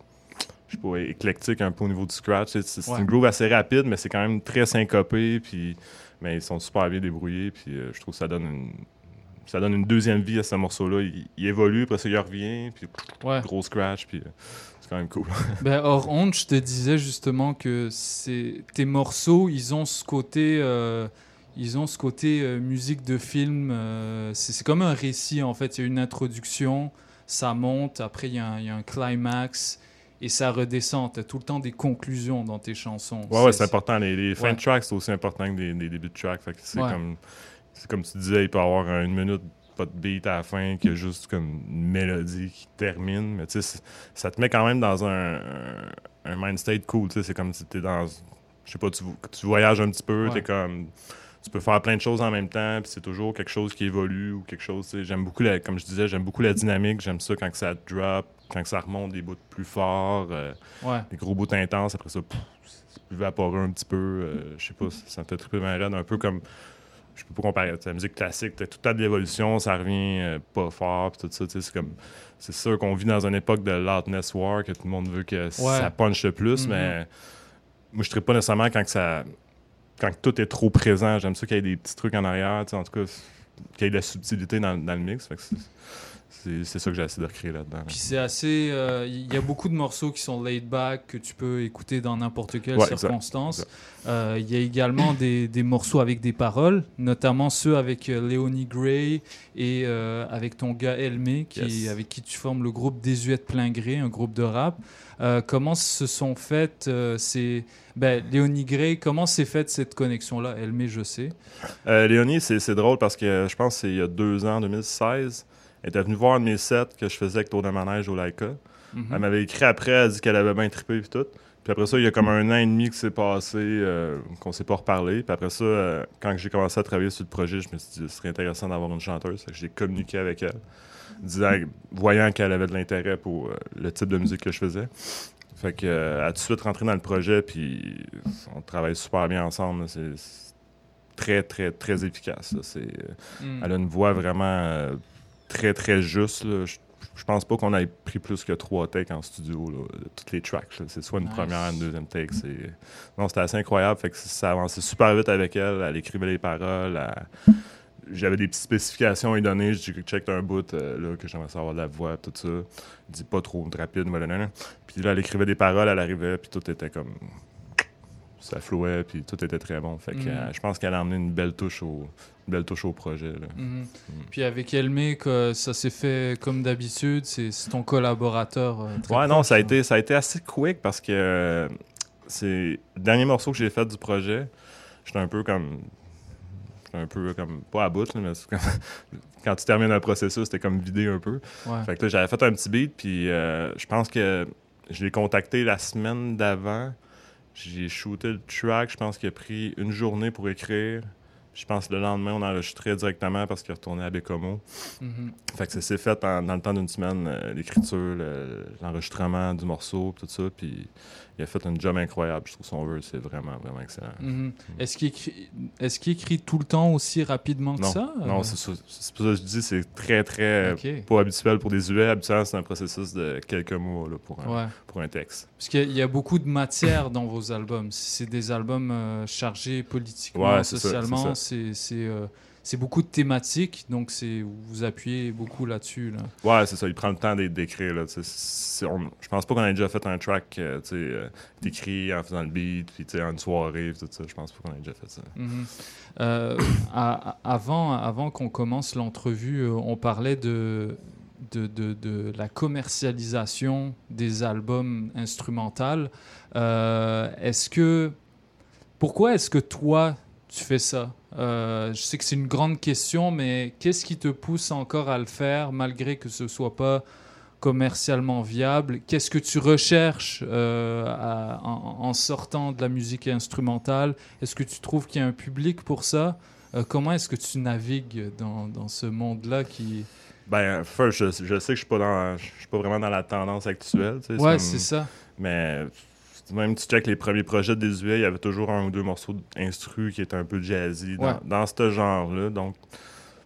Je sais pas, éclectique un peu au niveau du scratch. C'est, Ouais. une groove assez rapide, mais c'est quand même très syncopé. Puis, mais ils sont super bien débrouillés. Puis euh, je trouve que ça donne une, ça donne une deuxième vie à ce morceau-là. Il, il évolue, après ça, il revient. Puis Ouais. gros scratch. Puis euh, c'est quand même cool. Ben, hors honte, je te disais justement que tes morceaux, ils ont ce côté, euh, ils ont ce côté euh, musique de film. euh, c'est comme un récit en fait. Il y a une introduction, ça monte, après il y, a un- il y a un climax et ça redescend. Tu as tout le temps des conclusions dans tes chansons. Ouais, ouais, c'est important. Les, les fins Ouais. de track, c'est aussi important que des, des débuts de track. Fait que c'est Ouais. comme, tu disais, il peut y avoir une minute, pas de beat à la fin, qui a juste comme une mélodie qui termine. Mais tu sais, ça te met quand même dans un, un, mind state cool. Tu sais, c'est comme si t'es dans. Je sais pas, tu, tu voyages un petit peu, Ouais. t'es comme. Tu peux faire plein de choses en même temps, puis c'est toujours quelque chose qui évolue ou quelque chose. J'aime beaucoup, la, comme je disais, j'aime beaucoup la dynamique. J'aime ça quand que ça drop, quand que ça remonte des bouts plus forts, euh, Ouais. des gros bouts intenses. Après ça, c'est plus vaporeux un petit peu. euh, je sais pas, ça me fait triper ma raide un peu comme. Je peux pas comparer. La musique classique, t'as tout le temps de l'évolution, ça revient euh, pas fort, puis tout ça. C'est comme. C'est sûr qu'on vit dans une époque de loudness war, que tout le monde veut que ça punche le plus, Mhm. mais moi, je ne pas nécessairement quand que ça quand tout est trop présent, j'aime ça qu'il y ait des petits trucs en arrière, en tout cas, qu'il y ait de la subtilité dans, le mix. C'est- ça que j'ai essayé de recréer là-dedans. Puis c'est assez. euh, Il y a beaucoup de morceaux qui sont laid back, que tu peux écouter dans n'importe quelle Ouais, circonstance. Euh, Il y a également des, des morceaux avec des paroles, notamment ceux avec euh, Léonie Gray et euh, avec ton gars Elmé, qui, Yes. avec qui tu formes le groupe Désuète Plein Gré, un groupe de rap. Comment se sont faites ces. Ben, Léonie Gray, comment s'est faite cette connexion-là? Elmé, je sais. Léonie, c'est drôle parce que je pense que c'est il y a deux ans, 2016. Elle était venue voir un de mes sets que je faisais avec Tour de Manège au Laika. Mhm. Elle m'avait écrit après, elle a dit qu'elle avait bien trippé et tout. Puis après ça, il y a comme un an et demi que c'est passé, euh, qu'on s'est pas reparlé. Puis après ça, euh, quand j'ai commencé à travailler sur le projet, je me suis dit ce serait intéressant d'avoir une chanteuse. Fait que j'ai communiqué avec elle, disant, voyant qu'elle avait de l'intérêt pour euh, le type de musique que je faisais. Fait que, euh, elle a tout de suite rentré dans le projet, puis on travaille super bien ensemble. C'est très, très, très efficace. C'est, Mm. Elle a une voix vraiment très, très juste. là. Je, je pense pas qu'on ait pris plus que trois takes en studio, là, de toutes les tracks. là. C'est soit une Nice. première, une deuxième take. C'est... Non, c'était assez incroyable. Fait que ça avançait super vite avec elle. Elle écrivait les paroles. elle- J'avais des petites spécifications à lui donner. Je dis check un bout euh, là, que j'aimerais savoir de la voix, tout ça. Dis pas trop rapide, nan, nan. Puis là, elle écrivait des paroles, elle arrivait, puis tout était comme. Ça flouait, puis tout était très bon. Fait que Mhm. euh, je pense qu'elle a emmené une belle touche au, une belle touche au projet. là. Mhm. Puis avec Elmé, que ça s'est fait comme d'habitude, c'est ton collaborateur. euh, Ouais, non, ça a, hein. été, ça a été assez quick parce que euh, c'est le dernier morceau que j'ai fait du projet. J'étais un peu comme. J'étais un peu comme. Pas à bout, là, mais comme- quand tu termines un processus, c'était comme vidé un peu. Ouais. Fait que j'avais fait un petit beat, puis euh, je pense que je l'ai contacté la semaine d'avant. J'ai shooté le track, je pense qu'il a pris une journée pour écrire. Je pense que le lendemain, on enregistrait directement parce qu'il retournait à Bécomo. Mhm. Fait que ça s'est fait en- dans le temps d'une semaine, euh, l'écriture, le- l'enregistrement du morceau, tout ça. Puis il a fait un job incroyable. Je trouve son verse, c'est vraiment, vraiment excellent. Mhm. Est-ce qu'il écrit, est écrit tout le temps aussi rapidement que Non, ça? Non Euh, c'est ça. C'est pour ça que je dis c'est très, très Ok. pas habituel pour des UE. Habituellement, c'est un processus de quelques mois là, pour, un, Ouais. pour un texte. Parce qu'il y a- beaucoup de matière dans vos albums. C'est des albums euh, chargés politiquement, Ouais, socialement. c'est ça. C'est beaucoup de thématiques, donc c'est vous appuyez beaucoup là-dessus. Là. Ouais, c'est ça. Il prend le temps d'é- d'écrire. là, on- Je pense pas qu'on ait déjà fait un track euh, euh, d'écrit en faisant le beat, puis en une soirée, tout ça. Je pense pas qu'on ait déjà fait ça. Mhm. Euh, à- avant avant qu'on commence l'entrevue, euh, on parlait de, de, de- de la commercialisation des albums instrumentaux. Euh, est-ce que pourquoi est-ce que toi tu fais ça Euh, Je sais que c'est une grande question, mais qu'est-ce qui te pousse encore à le faire malgré que ce soit pas commercialement viable? Qu'est-ce que tu recherches euh, à- en, en sortant de la musique instrumentale? Est-ce que tu trouves qu'il y a un public pour ça? Euh, Comment est-ce que tu navigues dans, dans ce monde-là qui... Ben, first, je, je sais que je suis pas dans, je suis pas vraiment dans la tendance actuelle. tu sais, Ouais, c'est ça. Mais même si tu check les premiers projets des UE, il y avait toujours un ou deux morceaux d'instru qui étaient un peu jazzy dans, Ouais. dans ce genre-là. Donc,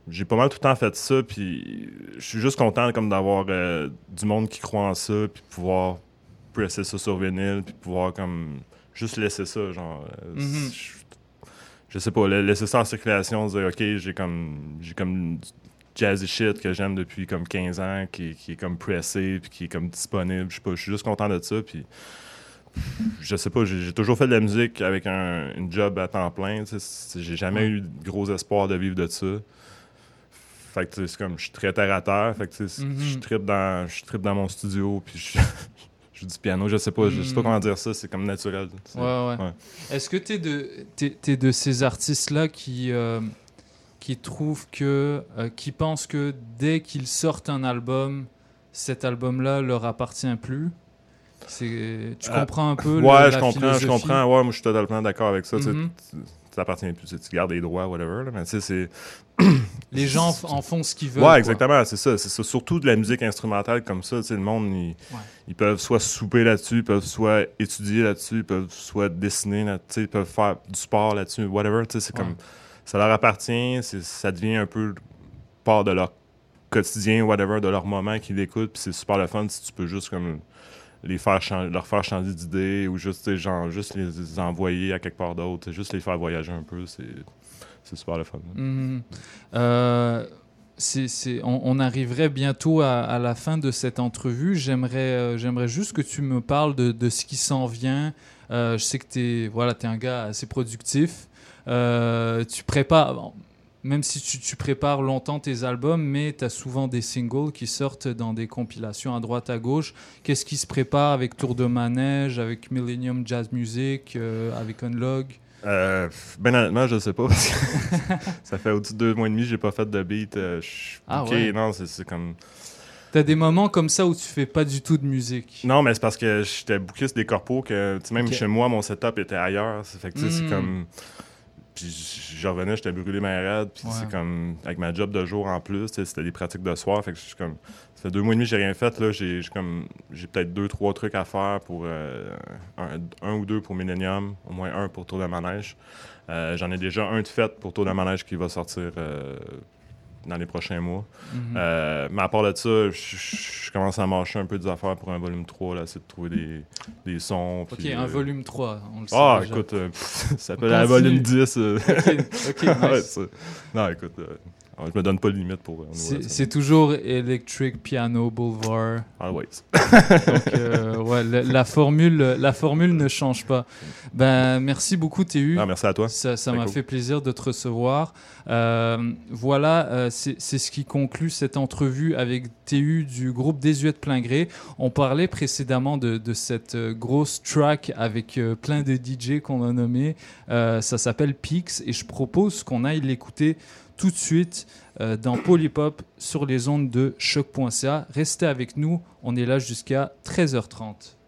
j'ai pas mal tout le temps fait ça. Puis, je suis juste content comme d'avoir euh, du monde qui croit en ça, puis pouvoir presser ça sur vinyle, puis pouvoir comme juste laisser ça, genre. euh, Mhm. je, je sais pas, la- laisser ça en circulation, dire ok, j'ai comme j'ai comme jazzy shit que j'aime depuis comme 15 ans, qui, qui est comme pressé, puis qui est comme disponible. Je sais pas, je suis juste content de ça, puis je sais pas, j'ai toujours fait de la musique avec un une job à temps plein. J'ai jamais eu de gros espoir de vivre de ça. Fait que c'est comme, je suis très terre à terre. Fait que Mhm. je tripe dans, dans mon studio, puis je, je joue du piano. Je sais pas, je sais pas Mhm. comment dire ça, c'est comme naturel. Ouais, ouais. Est-ce que tu es de, de ces artistes-là qui, euh, qui trouvent que, euh, qui pensent que dès qu'ils sortent un album, cet album-là leur appartient plus? Tu Euh, comprends un peu le- Ouais, la je comprends, je comprends. Ouais, moi, je suis totalement d'accord avec ça. sais, Mhm. tu- Ça appartient plus, tu gardes les droits, whatever. là, mais tu sais, c'est. Les gens en font ce qu'ils veulent. Ouais, exactement, c'est ça. C'est ça. Surtout de la musique instrumentale comme ça. tu sais, Le monde, ils, Ouais. ils peuvent soit souper là-dessus, ils peuvent soit étudier là-dessus, ils peuvent soit dessiner là-dessus, ils peuvent faire du sport là-dessus, whatever. tu sais, C'est Ouais. comme. Ça leur appartient, ça devient un peu part de leur quotidien, whatever, de leur moment qu'ils l'écoutent, puis c'est super le fun si tu peux juste comme les faire leur faire changer d'idée ou juste, genre, juste les envoyer à quelque part d'autre, juste les faire voyager un peu, c'est super le fun. C'est- on, arriverait bientôt à, la fin de cette entrevue. J'aimerais euh, j'aimerais juste que tu me parles de, de ce qui s'en vient. Euh, je sais que tu es, voilà, es un gars assez productif. Tu prépares, même si tu, tu prépares longtemps tes albums, mais tu as souvent des singles qui sortent dans des compilations à droite à gauche. Qu'est-ce qui se prépare avec Tour de Manège, avec Millennium Jazz Music, euh, avec Unlog? Euh, ben honnêtement, je sais pas parce que ça fait au-dessus de deux mois et demi j'ai pas fait de beat. euh, Ah booké. ouais? non, c'est comme. T'as des moments comme ça où tu fais pas du tout de musique? Non, mais c'est parce que j'étais booké sur des corpos que, tu sais, même chez moi, mon setup était ailleurs. Fait que, Mm. c'est comme. Puis je revenais, j'étais brûlé ma rade. Puis Ouais. c'est comme. Avec ma job de jour en plus, c'était des pratiques de soir. Fait que je suis comme. Ça fait deux mois et demi que j'ai rien fait. Là, j'ai j'ai comme. J'ai peut-être deux, trois trucs à faire pour. euh, un, un ou deux pour Millennium, au moins un pour Tour de Manège. Euh, J'en ai déjà un de fait pour Tour de Manège qui va sortir. Euh, dans les prochains mois. Mhm. Euh, mais à part de ça, je- commence à marcher un peu des affaires pour un volume 3, là, c'est de trouver des, des sons. Ok, puis, un euh, volume 3, on le sait Ah, déjà. écoute, euh, pff, ça On s'appelle un volume 10. euh. Ok, ok, Ouais, nice. ça. Non, écoute, euh, je me donne pas de limite pour. euh, de C'est toujours Electric Piano Boulevard. Always. Donc, euh, ouais, la, la formule, la formule ne change pas. Ben, merci beaucoup, TU. Ah, merci à toi. Ça m'a cool. fait plaisir de te recevoir. Euh, voilà, euh, c'est ce qui conclut cette entrevue avec TU du groupe Désuète Plein Gré. On parlait précédemment de, de cette grosse track avec plein de DJ qu'on a nommés. Euh, ça s'appelle Pix et je propose qu'on aille l'écouter tout de suite euh, dans Polypop sur les ondes de choc.ca. Restez avec nous, on est là jusqu'à 13h30.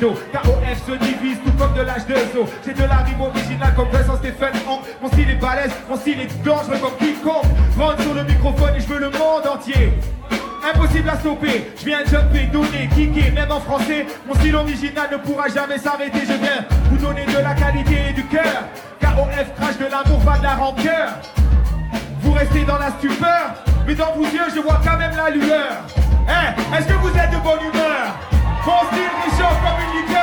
KOF se divise tout comme de l'âge de zoo. J'ai de la rime originale comme Vincent Stéphane Hank. Mon style est balèze, mon style est dangereux comme quiconque. Rentre sur le microphone et je veux le monde entier. Impossible à stopper, je viens jumper, donner, kicker, même en français, mon style original ne pourra jamais s'arrêter, je viens vous donner de la qualité et du cœur. KOF crache de l'amour, pas de la rancœur. Vous restez dans la stupeur, mais dans vos yeux je vois quand même la lueur. Hein, est-ce que vous êtes de bonne humeur? Réchauffe comme une.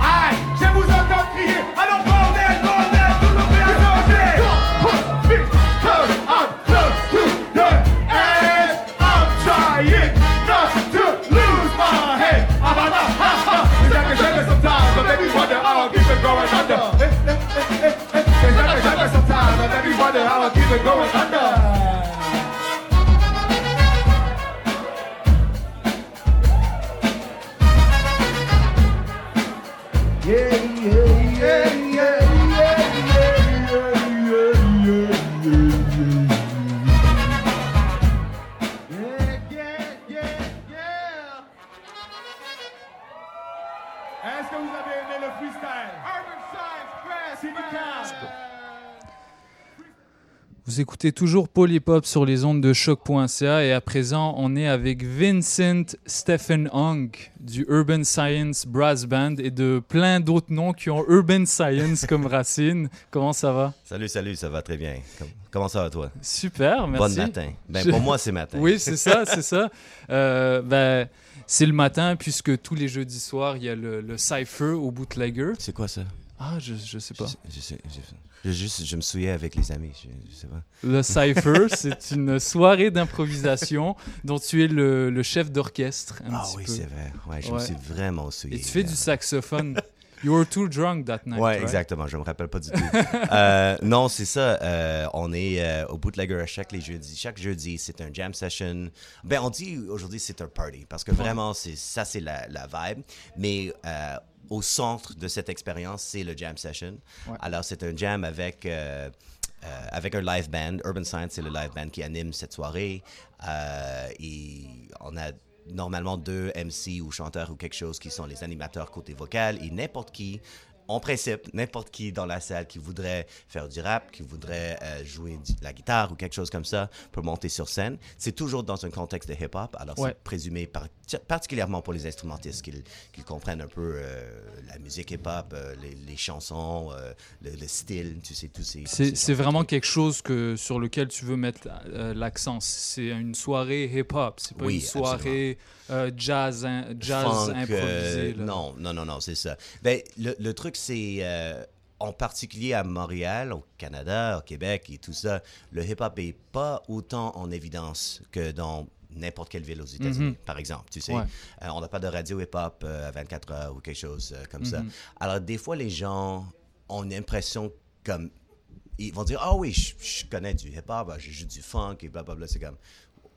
Aïe, j'aime vous entendre crier, alors bordel, bordel, tout le I'm trying not to lose my head. Ah, bah, bah, ha, ha. A sugar sometimes, but maybe wonder how I keep it going under. It's like a sugar sometimes, but maybe wonder how I keep it going under. Yeah, Vous écoutez toujours Polypop sur les ondes de choc.ca et à présent, on est avec Vincent Stephen Hung du Urban Science Brass Band et de plein d'autres noms qui ont Urban Science comme racine. Comment ça va? Salut, salut, ça va très bien. Com- Comment ça va toi? Super, merci. Bon matin. Ben, Je- pour moi, c'est matin. Oui, c'est ça, c'est ça. Euh, ben, c'est le matin puisque tous les jeudis soirs, il y a le, le Cypher au Bootlegger. C'est quoi ça? Ah, je, je sais pas. Je, sais- je- je- juste, je me souviens avec les amis. Je, je sais pas. Le Cypher, c'est une soirée d'improvisation dont tu es le, le chef d'orchestre. Ah petit oui, c'est vrai. Ouais, je me suis vraiment souillé. Et tu fais du saxophone. You were too drunk that night. Ouais, right? exactement. Je me rappelle pas du tout. Euh, non, c'est ça. euh, on est euh, au Bootlegger chaque les jeudis. Chaque jeudi, c'est un jam session. Ben, on dit aujourd'hui c'est un party parce que vraiment, c'est ça, c'est la, la vibe. Mais euh, au centre de cette expérience, c'est le jam session. Ouais. Alors, c'est un jam avec. euh, euh, avec un live band. Urban Science, c'est le live band qui anime cette soirée. Euh, et on a normalement deux MC ou chanteurs ou quelque chose qui sont les animateurs côté vocal et n'importe qui, en principe, n'importe qui dans la salle qui voudrait faire du rap, qui voudrait euh, jouer de la guitare ou quelque chose comme ça peut monter sur scène. C'est toujours dans un contexte de hip-hop, alors Ouais. c'est présumé par- particulièrement pour les instrumentistes qu'ils comprennent un peu euh, la musique hip-hop, euh, les, les chansons, le, le style, tu sais, tous ces... C'est vraiment quelque chose que, sur lequel tu veux mettre l'accent. C'est une soirée hip-hop, c'est pas Oui, une soirée jazz, jazz funk, improvisé. là. non, non, non, non, c'est ça. Ben, le, le truc, c'est euh, en particulier à Montréal, au Canada, au Québec et tout ça, le hip-hop est pas autant en évidence que dans n'importe quelle ville aux États-Unis, Mhm. par exemple. Tu sais, Ouais. Euh, on n'a pas de radio hip-hop euh, à 24 heures ou quelque chose euh, comme ça. Mhm. Alors, des fois, les gens ont une impression comme ils vont dire, ah oui, je, je connais du hip-hop, je joue du funk et blablabla. C'est comme,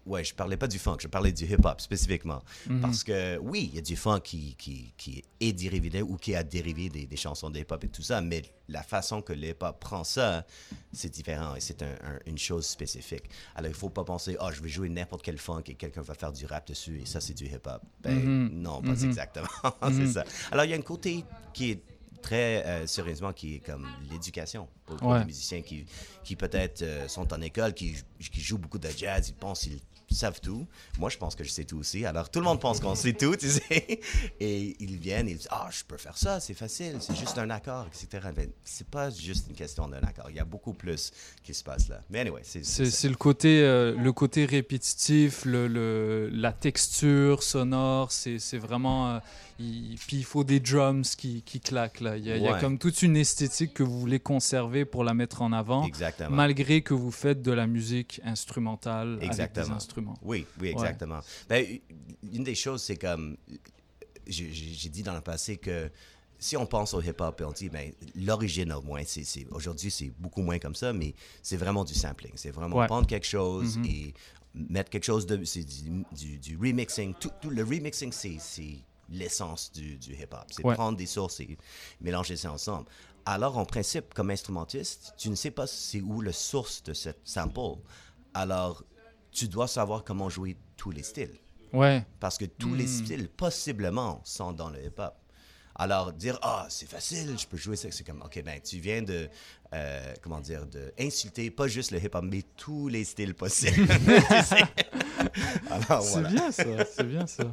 ouais, je parlais pas du funk, je parlais du hip-hop spécifiquement. Mhm. Parce que oui, il y a du funk qui, qui, qui est dérivé ou qui a dérivé des, des chansons de hip-hop et tout ça, mais la façon que le hip-hop prend ça, c'est différent et c'est un- un- une chose spécifique. Alors, il faut pas penser, ah, je vais jouer n'importe quel funk et quelqu'un va faire du rap dessus et ça, c'est du hip-hop. Ben, Mhm. non, pas Mhm. exactement. C'est ça. Alors, il y a un côté qui est très euh, sérieusement qui est comme l'éducation pour, pour Ouais. les musiciens qui, qui peut-être euh, sont en école, qui, qui jouent beaucoup de jazz, ils pensent qu'ils savent tout. Moi, je pense que je sais tout aussi. Alors, tout le monde pense qu'on sait tout, tu sais. Et ils viennent et ils disent Ah, je peux faire ça, c'est facile, c'est juste un accord, etc. Mais c'est pas juste une question d'un accord. Il y a beaucoup plus qui se passe là. Mais anyway, c'est. C'est c'est le côté, euh, le côté répétitif, le, le- la texture sonore, c'est c'est vraiment... euh, il- puis il faut des drums qui, qui claquent là. Il y, a, il y a Ouais. comme toute une esthétique que vous voulez conserver pour la mettre en avant. Exactement. Malgré que vous faites de la musique instrumentale avec Exactement. des instruments. Oui, oui, Ouais. exactement. Ben, une des choses, c'est comme. J'ai dit dans le passé que si on pense au hip-hop et on dit, ben, l'origine au moins, c'est aujourd'hui, c'est beaucoup moins comme ça, mais c'est vraiment du sampling. C'est vraiment Ouais. prendre quelque chose Mhm. et mettre quelque chose de. C'est du, du- du remixing. Tout, tout le remixing, c'est l'essence du, du hip-hop. C'est Ouais. prendre des sources et mélanger ça ensemble. Alors, en principe, comme instrumentiste, tu ne sais pas c'est où la source de cette sample. Alors, tu dois savoir comment jouer tous les styles. Ouais. Parce que tous les Mm. styles, possiblement, sont dans le hip-hop. Alors, dire, ah, c'est facile, je peux jouer ça, c'est comme, ok, ben, tu viens de, euh, comment dire, de insulter pas juste le hip-hop, mais tous les styles possibles. C'est bien ça, c'est bien ça.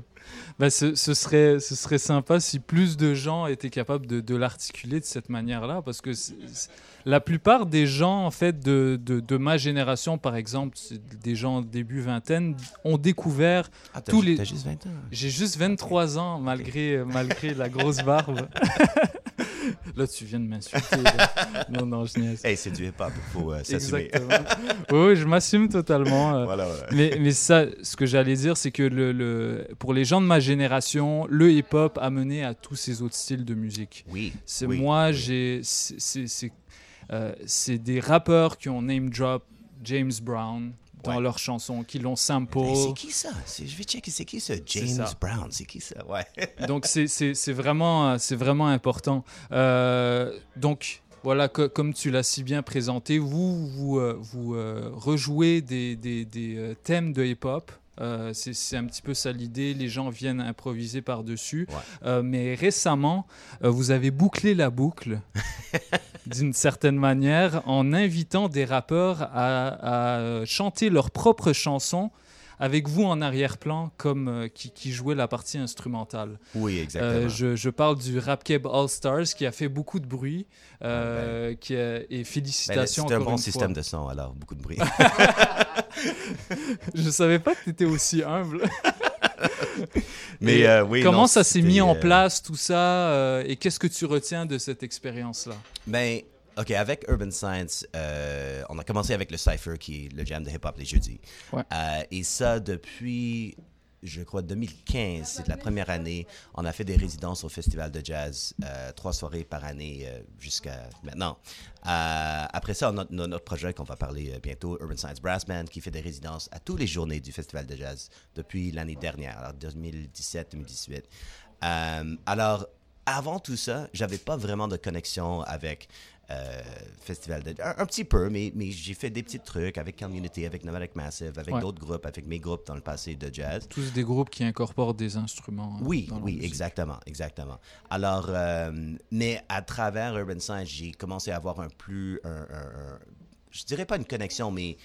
Ben, ce, ce serait, ce serait sympa si plus de gens étaient capables de, de l'articuler de cette manière-là, parce que la plupart des gens, en fait, de, de, de ma génération, par exemple, des gens début vingtaine, ont découvert Ah, t'as tous les... t'as juste 20 ans. J'ai juste 23 ans, malgré, malgré la grosse barbe. Là, tu viens de m'insulter. Non, non, je niaise. Hey, c'est du hip-hop, il faut euh, s'assumer. Oui, je m'assume totalement. euh. Voilà, voilà. Mais, mais ça, ce que j'allais dire, c'est que le, le- pour les gens de ma génération, le hip-hop a mené à tous ces autres styles de musique. Oui, C'est oui, moi, j'ai, c'est, euh, des rappeurs qui ont name drop James Brown dans Ouais. leurs chansons, qui l'ont. Hey, c'est qui ça? Je vais checker, c'est qui ce James. Brown? C'est qui ça? Ouais. donc c'est- vraiment, euh, vraiment important. Euh, donc voilà, co- comme tu l'as si bien présenté, vous, vous, euh, vous euh, rejouez des, des- des, thèmes de hip-hop. Euh, c'est un petit peu ça l'idée, les gens viennent improviser par-dessus. Euh, mais récemment, euh, vous avez bouclé la boucle d'une certaine manière en invitant des rappeurs à, à, euh, chanter leurs propres chansons avec vous en arrière-plan comme euh, qui, qui jouait la partie instrumentale. Oui, exactement. Euh, je, je parle du Rap Keb All Stars qui a fait beaucoup de bruit euh, qui a- et Ben, félicitations. c'est un bon système fois. de son, alors, beaucoup de bruit. je savais pas que tu étais aussi humble. Mais, euh, oui, comment non, ça s'est mis en euh, place tout ça euh, et qu'est-ce que tu retiens de cette expérience-là? Ben, OK, avec Urban Science, euh, on a commencé avec le Cypher, qui est le jam de hip-hop les jeudis. Ouais. Et ça, depuis, je crois, 2015, c'est la première année, on a fait des résidences au Festival de Jazz, euh, trois soirées par année euh, jusqu'à maintenant. Euh, après ça, on a no- notre projet qu'on va parler bientôt, Urban Science Brass Band, qui fait des résidences à toutes les journées du Festival de Jazz depuis l'année dernière, alors 2017-2018. Euh, alors, avant tout ça, j'avais pas vraiment de connexion avec euh, Festival de un, un petit peu, mais, mais j'ai fait des petits trucs avec Community, avec Nomadic Massive, avec Ouais. d'autres groupes, avec mes groupes dans le passé de jazz. Tous des groupes qui incorporent des instruments. euh, Oui, oui, musique. exactement, exactement. Alors, euh, mais à travers Urban Science, j'ai commencé à avoir un plus, un- un- je dirais pas une connexion, mais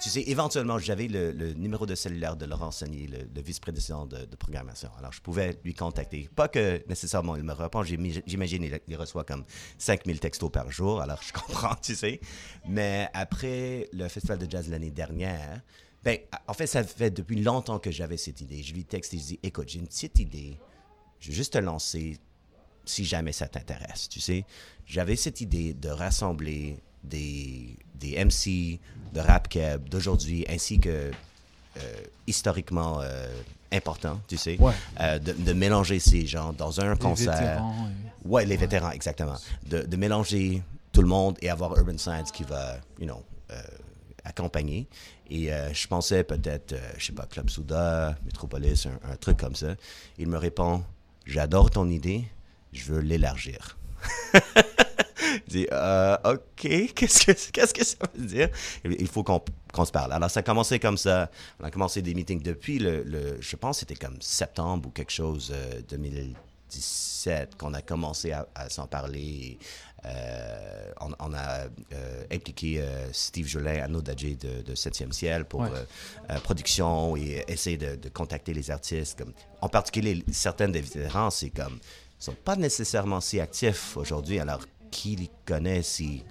tu sais, éventuellement, j'avais le, numéro de cellulaire de Laurent Sagnier, le, vice-président de, programmation. Alors, je pouvais lui contacter. Pas que nécessairement il me répond, j'imagine il reçoit comme 5000 textos par jour, alors je comprends, tu sais. Mais après le festival de jazz l'année dernière, ben, en fait, ça fait depuis longtemps que j'avais cette idée. Je lui texte et je dis, écoute, j'ai une petite idée. Je vais juste te lancer si jamais ça t'intéresse, tu sais. J'avais cette idée de rassembler des, des MC de rap keb d'aujourd'hui ainsi que euh, historiquement euh, importants, tu sais. Ouais. Euh, de, de mélanger ces gens dans un Les concert. vétérans, Ouais, les vétérans, exactement. De, de mélanger tout le monde et avoir Urban Science qui va, you know, euh, accompagner. Et euh, je pensais peut-être, je sais pas, Club Souda, Metropolis, un, un truc comme ça. Il me répond, j'adore ton idée, je veux l'élargir. Dis, euh, OK, qu'est-ce que, qu'est-ce que ça veut dire? Il faut qu'on, qu'on se parle. Alors, ça a commencé comme ça. On a commencé des meetings depuis le, le- je pense, c'était comme septembre ou quelque chose, euh, 2017, qu'on a commencé à, à s'en parler. Euh, on, on a euh, impliqué euh, Steve Jolin, Anno Dadje de, de 7e ciel pour Ouais. euh, euh, production et essayer de, de contacter les artistes. Comme, en particulier, certaines des vétérans, c'est comme, sont pas nécessairement si actifs aujourd'hui. Alors, qui les connaît si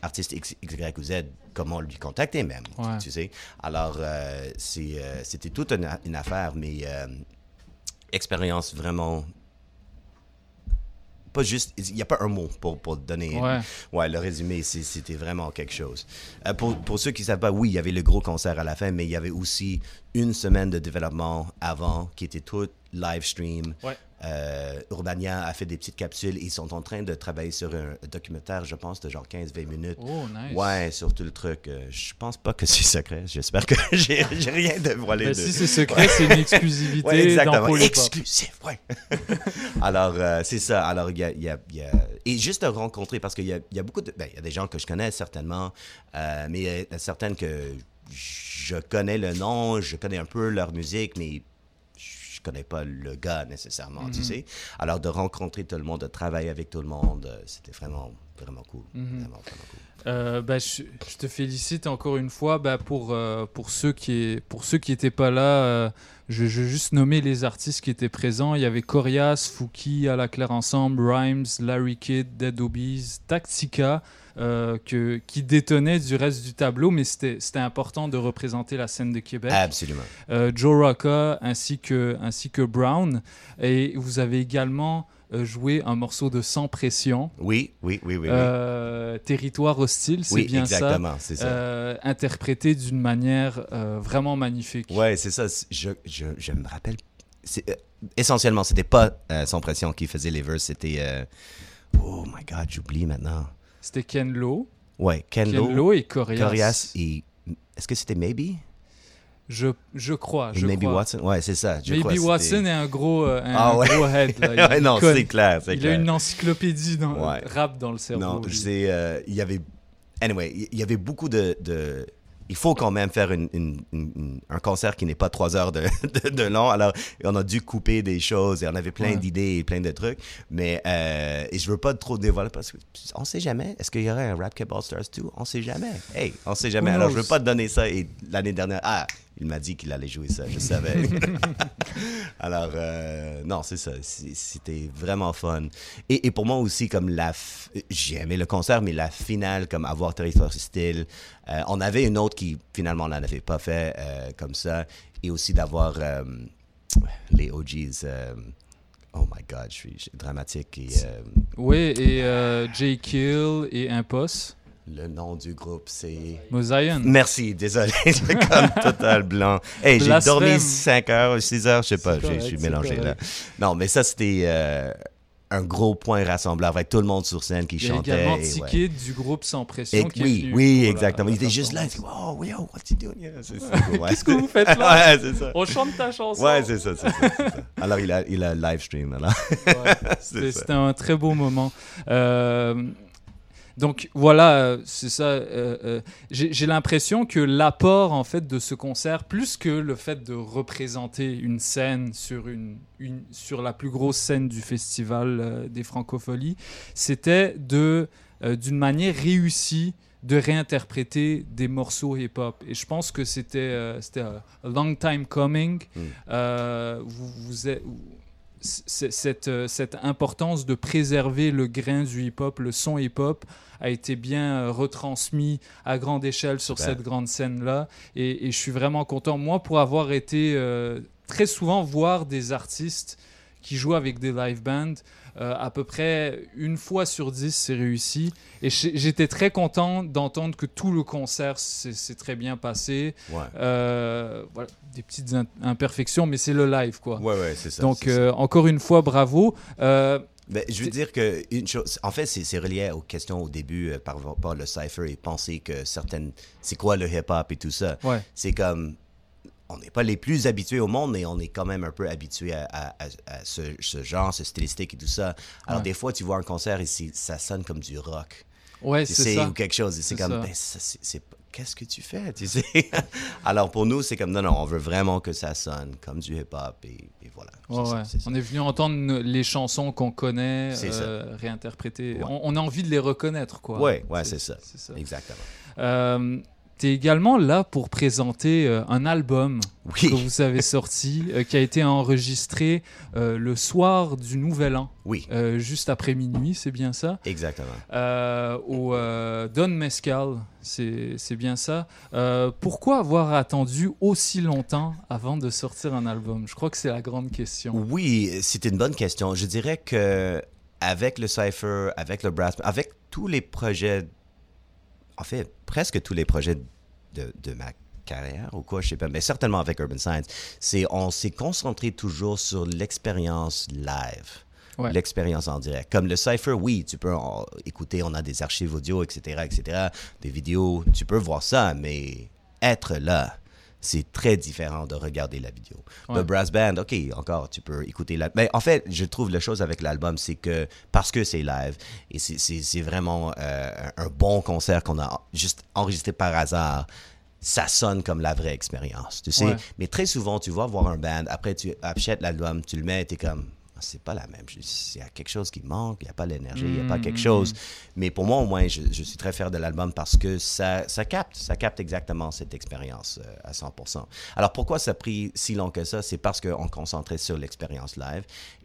artiste X, Y ou Z, comment lui contacter même, Ouais. tu sais. Alors, euh, euh, c'était toute une, une affaire, mais euh, expérience vraiment pas juste, il n'y a pas un mot pour, pour donner Ouais. ouais, le résumé, c'était vraiment quelque chose. Pour, pour ceux qui ne savent pas, oui, il y avait le gros concert à la fin, mais il y avait aussi une semaine de développement avant qui était tout live stream. Ouais. Euh, Urbania a fait des petites capsules. Ils sont en train de travailler sur un documentaire, je pense, de genre 15-20 minutes. Oh, nice. Ouais, sur tout le truc. Euh, je pense pas que c'est secret. J'espère que j'ai rien dévoilé. Ben, de... si c'est secret, c'est une exclusivité Ouais, exactement. Exclusif, ouais. Alors, euh, c'est ça. Alors, il y a, y y Et juste de rencontrer, parce qu'il y y a beaucoup de... ben, il y a des gens que je connais, certainement, euh, mais il y a certaines que je connais le nom, je connais un peu leur musique, mais je connais pas le gars nécessairement, tu Mhm. sais. Alors, de rencontrer tout le monde, de travailler avec tout le monde, euh, c'était vraiment, vraiment cool. Mhm. Vraiment, vraiment cool. Euh, bah, je, je te félicite encore une fois bah, pour, euh, pour ceux qui pour ceux qui n'étaient pas là. euh, je, je vais juste nommer les artistes qui étaient présents. Il y avait Corias, Fouki, À la Claire Ensemble, Rhymes, Larry Kidd, Dead Obies, Tactica, euh, que, qui détonnaient du reste du tableau, mais c'était important de représenter la scène de Québec. Absolument. Euh, Joe Rocca ainsi que, ainsi que Brown. Et vous avez également euh, joué un morceau de Sans Pression. Oui, oui, oui, oui. Euh, Territoire hostile, c'est Oui, bien exactement, ça. c'est ça. Euh, interprété d'une manière euh, vraiment magnifique. Ouais, c'est ça. Je, je, je me rappelle. essentiellement, c'était pas Sans Pression qui faisait les verses, c'était. oh my god, j'oublie maintenant. C'était Ken Lo. Ouais, Ken Lo. Ken Lo et Corias. et. Est-ce que c'était Maybe? Je, je crois. Je Maybe crois. Watson Ouais, c'est ça. je Maybe crois Watson est un gros, euh, un Ah ouais. gros head. Là. Il- Ouais, il non, c'est clair, c'est Il clair. a une encyclopédie dans Ouais. rap dans le cerveau. Non, je sais, euh, il y avait. Anyway, il y avait beaucoup de. de- Il faut quand même faire une- une- une- une- un concert qui n'est pas trois heures de, de, de long. Alors, on a dû couper des choses et on avait plein Ouais. d'idées et plein de trucs. Mais, euh, et je veux pas trop dévoiler parce qu'on sait jamais. Est-ce qu'il y aurait un Rap Cap All Stars 2? On sait jamais. Hey, on sait jamais. Alors, je knows? veux pas te donner ça. Et l'année dernière, ah, il m'a dit qu'il allait jouer ça. Je savais. Alors, euh, non, c'est ça. C'était vraiment fun. Et, et pour moi aussi, comme la. f- J'ai aimé le concert, mais la finale, comme avoir territoire hostile. euh, on avait une autre qui, finalement, on n'en avait pas fait euh, comme ça. Et aussi d'avoir euh, les OGs. euh, oh my God, je suis je suis dramatique. Et, euh, Oui, et euh, J. Kill et Impost. Le nom du groupe, c'est. Mosaïon. Merci, désolé, c'est comme total blanc. Hey, j'ai dormi 5 heures, 6 heures, je sais pas, j'ai- je suis mélangé là. Non, mais ça, c'était euh, un gros point rassembleur avec tout le monde sur scène qui Il y a chantait. également et ouais. du groupe Sans Pression. Et- qui est oui, venu oui, la- exactement. Il était juste là, il dit, performance. oh, what's he doing? C'est- ouais. Qu'est-ce que vous faites là? Ouais, c'est ça. On chante ta chanson. Ouais, c'est ça. Alors, il a, il a live stream. Ouais, c'était un très beau moment. Euh, donc voilà, euh, c'est ça. euh, euh, J'ai l'impression que l'apport en fait de ce concert, plus que le fait de représenter une scène sur une, une sur la plus grosse scène du festival euh, des Francopholies, c'était de d'une manière réussie de réinterpréter des morceaux hip-hop. Et je pense que c'était c'était a long time coming. Mm. Vous, vous êtes- cette, euh, cette importance de préserver le grain du hip-hop, le son hip-hop, a été bien euh, retransmis à grande échelle sur Super. cette grande scène-là. Et, et je suis vraiment content, moi, pour avoir été euh, très souvent voir des artistes qui jouent avec des live bands. Euh, à peu près une fois sur dix, c'est réussi. Et j'étais très content d'entendre que tout le concert s'est très bien passé. Ouais. Euh, voilà, des petites imperfections, mais c'est le live, quoi. Ouais, ouais, c'est ça, Donc, euh, encore une fois, bravo. Ben, je veux dire que une chose, en fait, c'est c'est relié aux questions au début euh, par rapport le cipher et penser que certaines, c'est quoi le hip-hop et tout ça. Ouais. C'est comme, on n'est pas les plus habitués au monde, mais on est quand même un peu habitué à, à- à- à ce, ce genre, ce stylistique et tout ça. Alors Ouais. des fois, tu vois un concert et ça sonne comme du rock. Ouais, c'est ça. ou quelque chose. C'est comme, ben, c'est- qu'est-ce que tu fais, tu sais? Alors pour nous, c'est comme, non, non, on veut vraiment que ça sonne comme du hip-hop et, et voilà. Ouais, ça, ça. On est venu entendre les chansons qu'on connaît, euh, réinterprétées. Ouais. On, on a envie de les reconnaître, quoi. Ouais, ouais, c'est ça. Exactement. Euh, tu es également là pour présenter euh, un album Oui. que vous avez sorti, euh, qui a été enregistré euh, le soir du Nouvel An. Oui. Juste après minuit, c'est bien ça? Exactement. Au Don Mescal, c'est bien ça. Pourquoi avoir attendu aussi longtemps avant de sortir un album? Je crois que c'est la grande question. Oui, c'est une bonne question. Je dirais que avec le Cypher, avec le Brass, avec tous les projets, en fait, presque tous les projets de, de ma carrière ou quoi, je sais pas, mais certainement avec Urban Science, c'est on s'est concentré toujours sur l'expérience live. Ouais. L'expérience en direct. Comme le Cypher, oui, tu peux en- écouter, on a des archives audio, etc., etc., des vidéos, tu peux voir ça, mais être là, c'est très différent de regarder la vidéo. Ouais. Le brass band, ok, encore, tu peux écouter la. Mais en fait, je trouve la chose avec l'album, c'est que parce que c'est live et c'est- vraiment euh, un bon concert qu'on a juste enregistré par hasard. Ça sonne comme la vraie expérience, tu sais. Ouais. Mais très souvent, tu vas voir un band, après tu achètes l'album, tu le mets, tu es comme, c'est pas la même. Il y a quelque chose qui manque, il n'y a pas l'énergie, il n'y a pas quelque Mm. chose. Mais pour moi, au moins, je, je suis très fier de l'album parce que ça, ça capte, ça capte exactement cette expérience euh, à 100%. Alors pourquoi ça a pris si long que ça? C'est parce qu'on concentrait sur l'expérience live.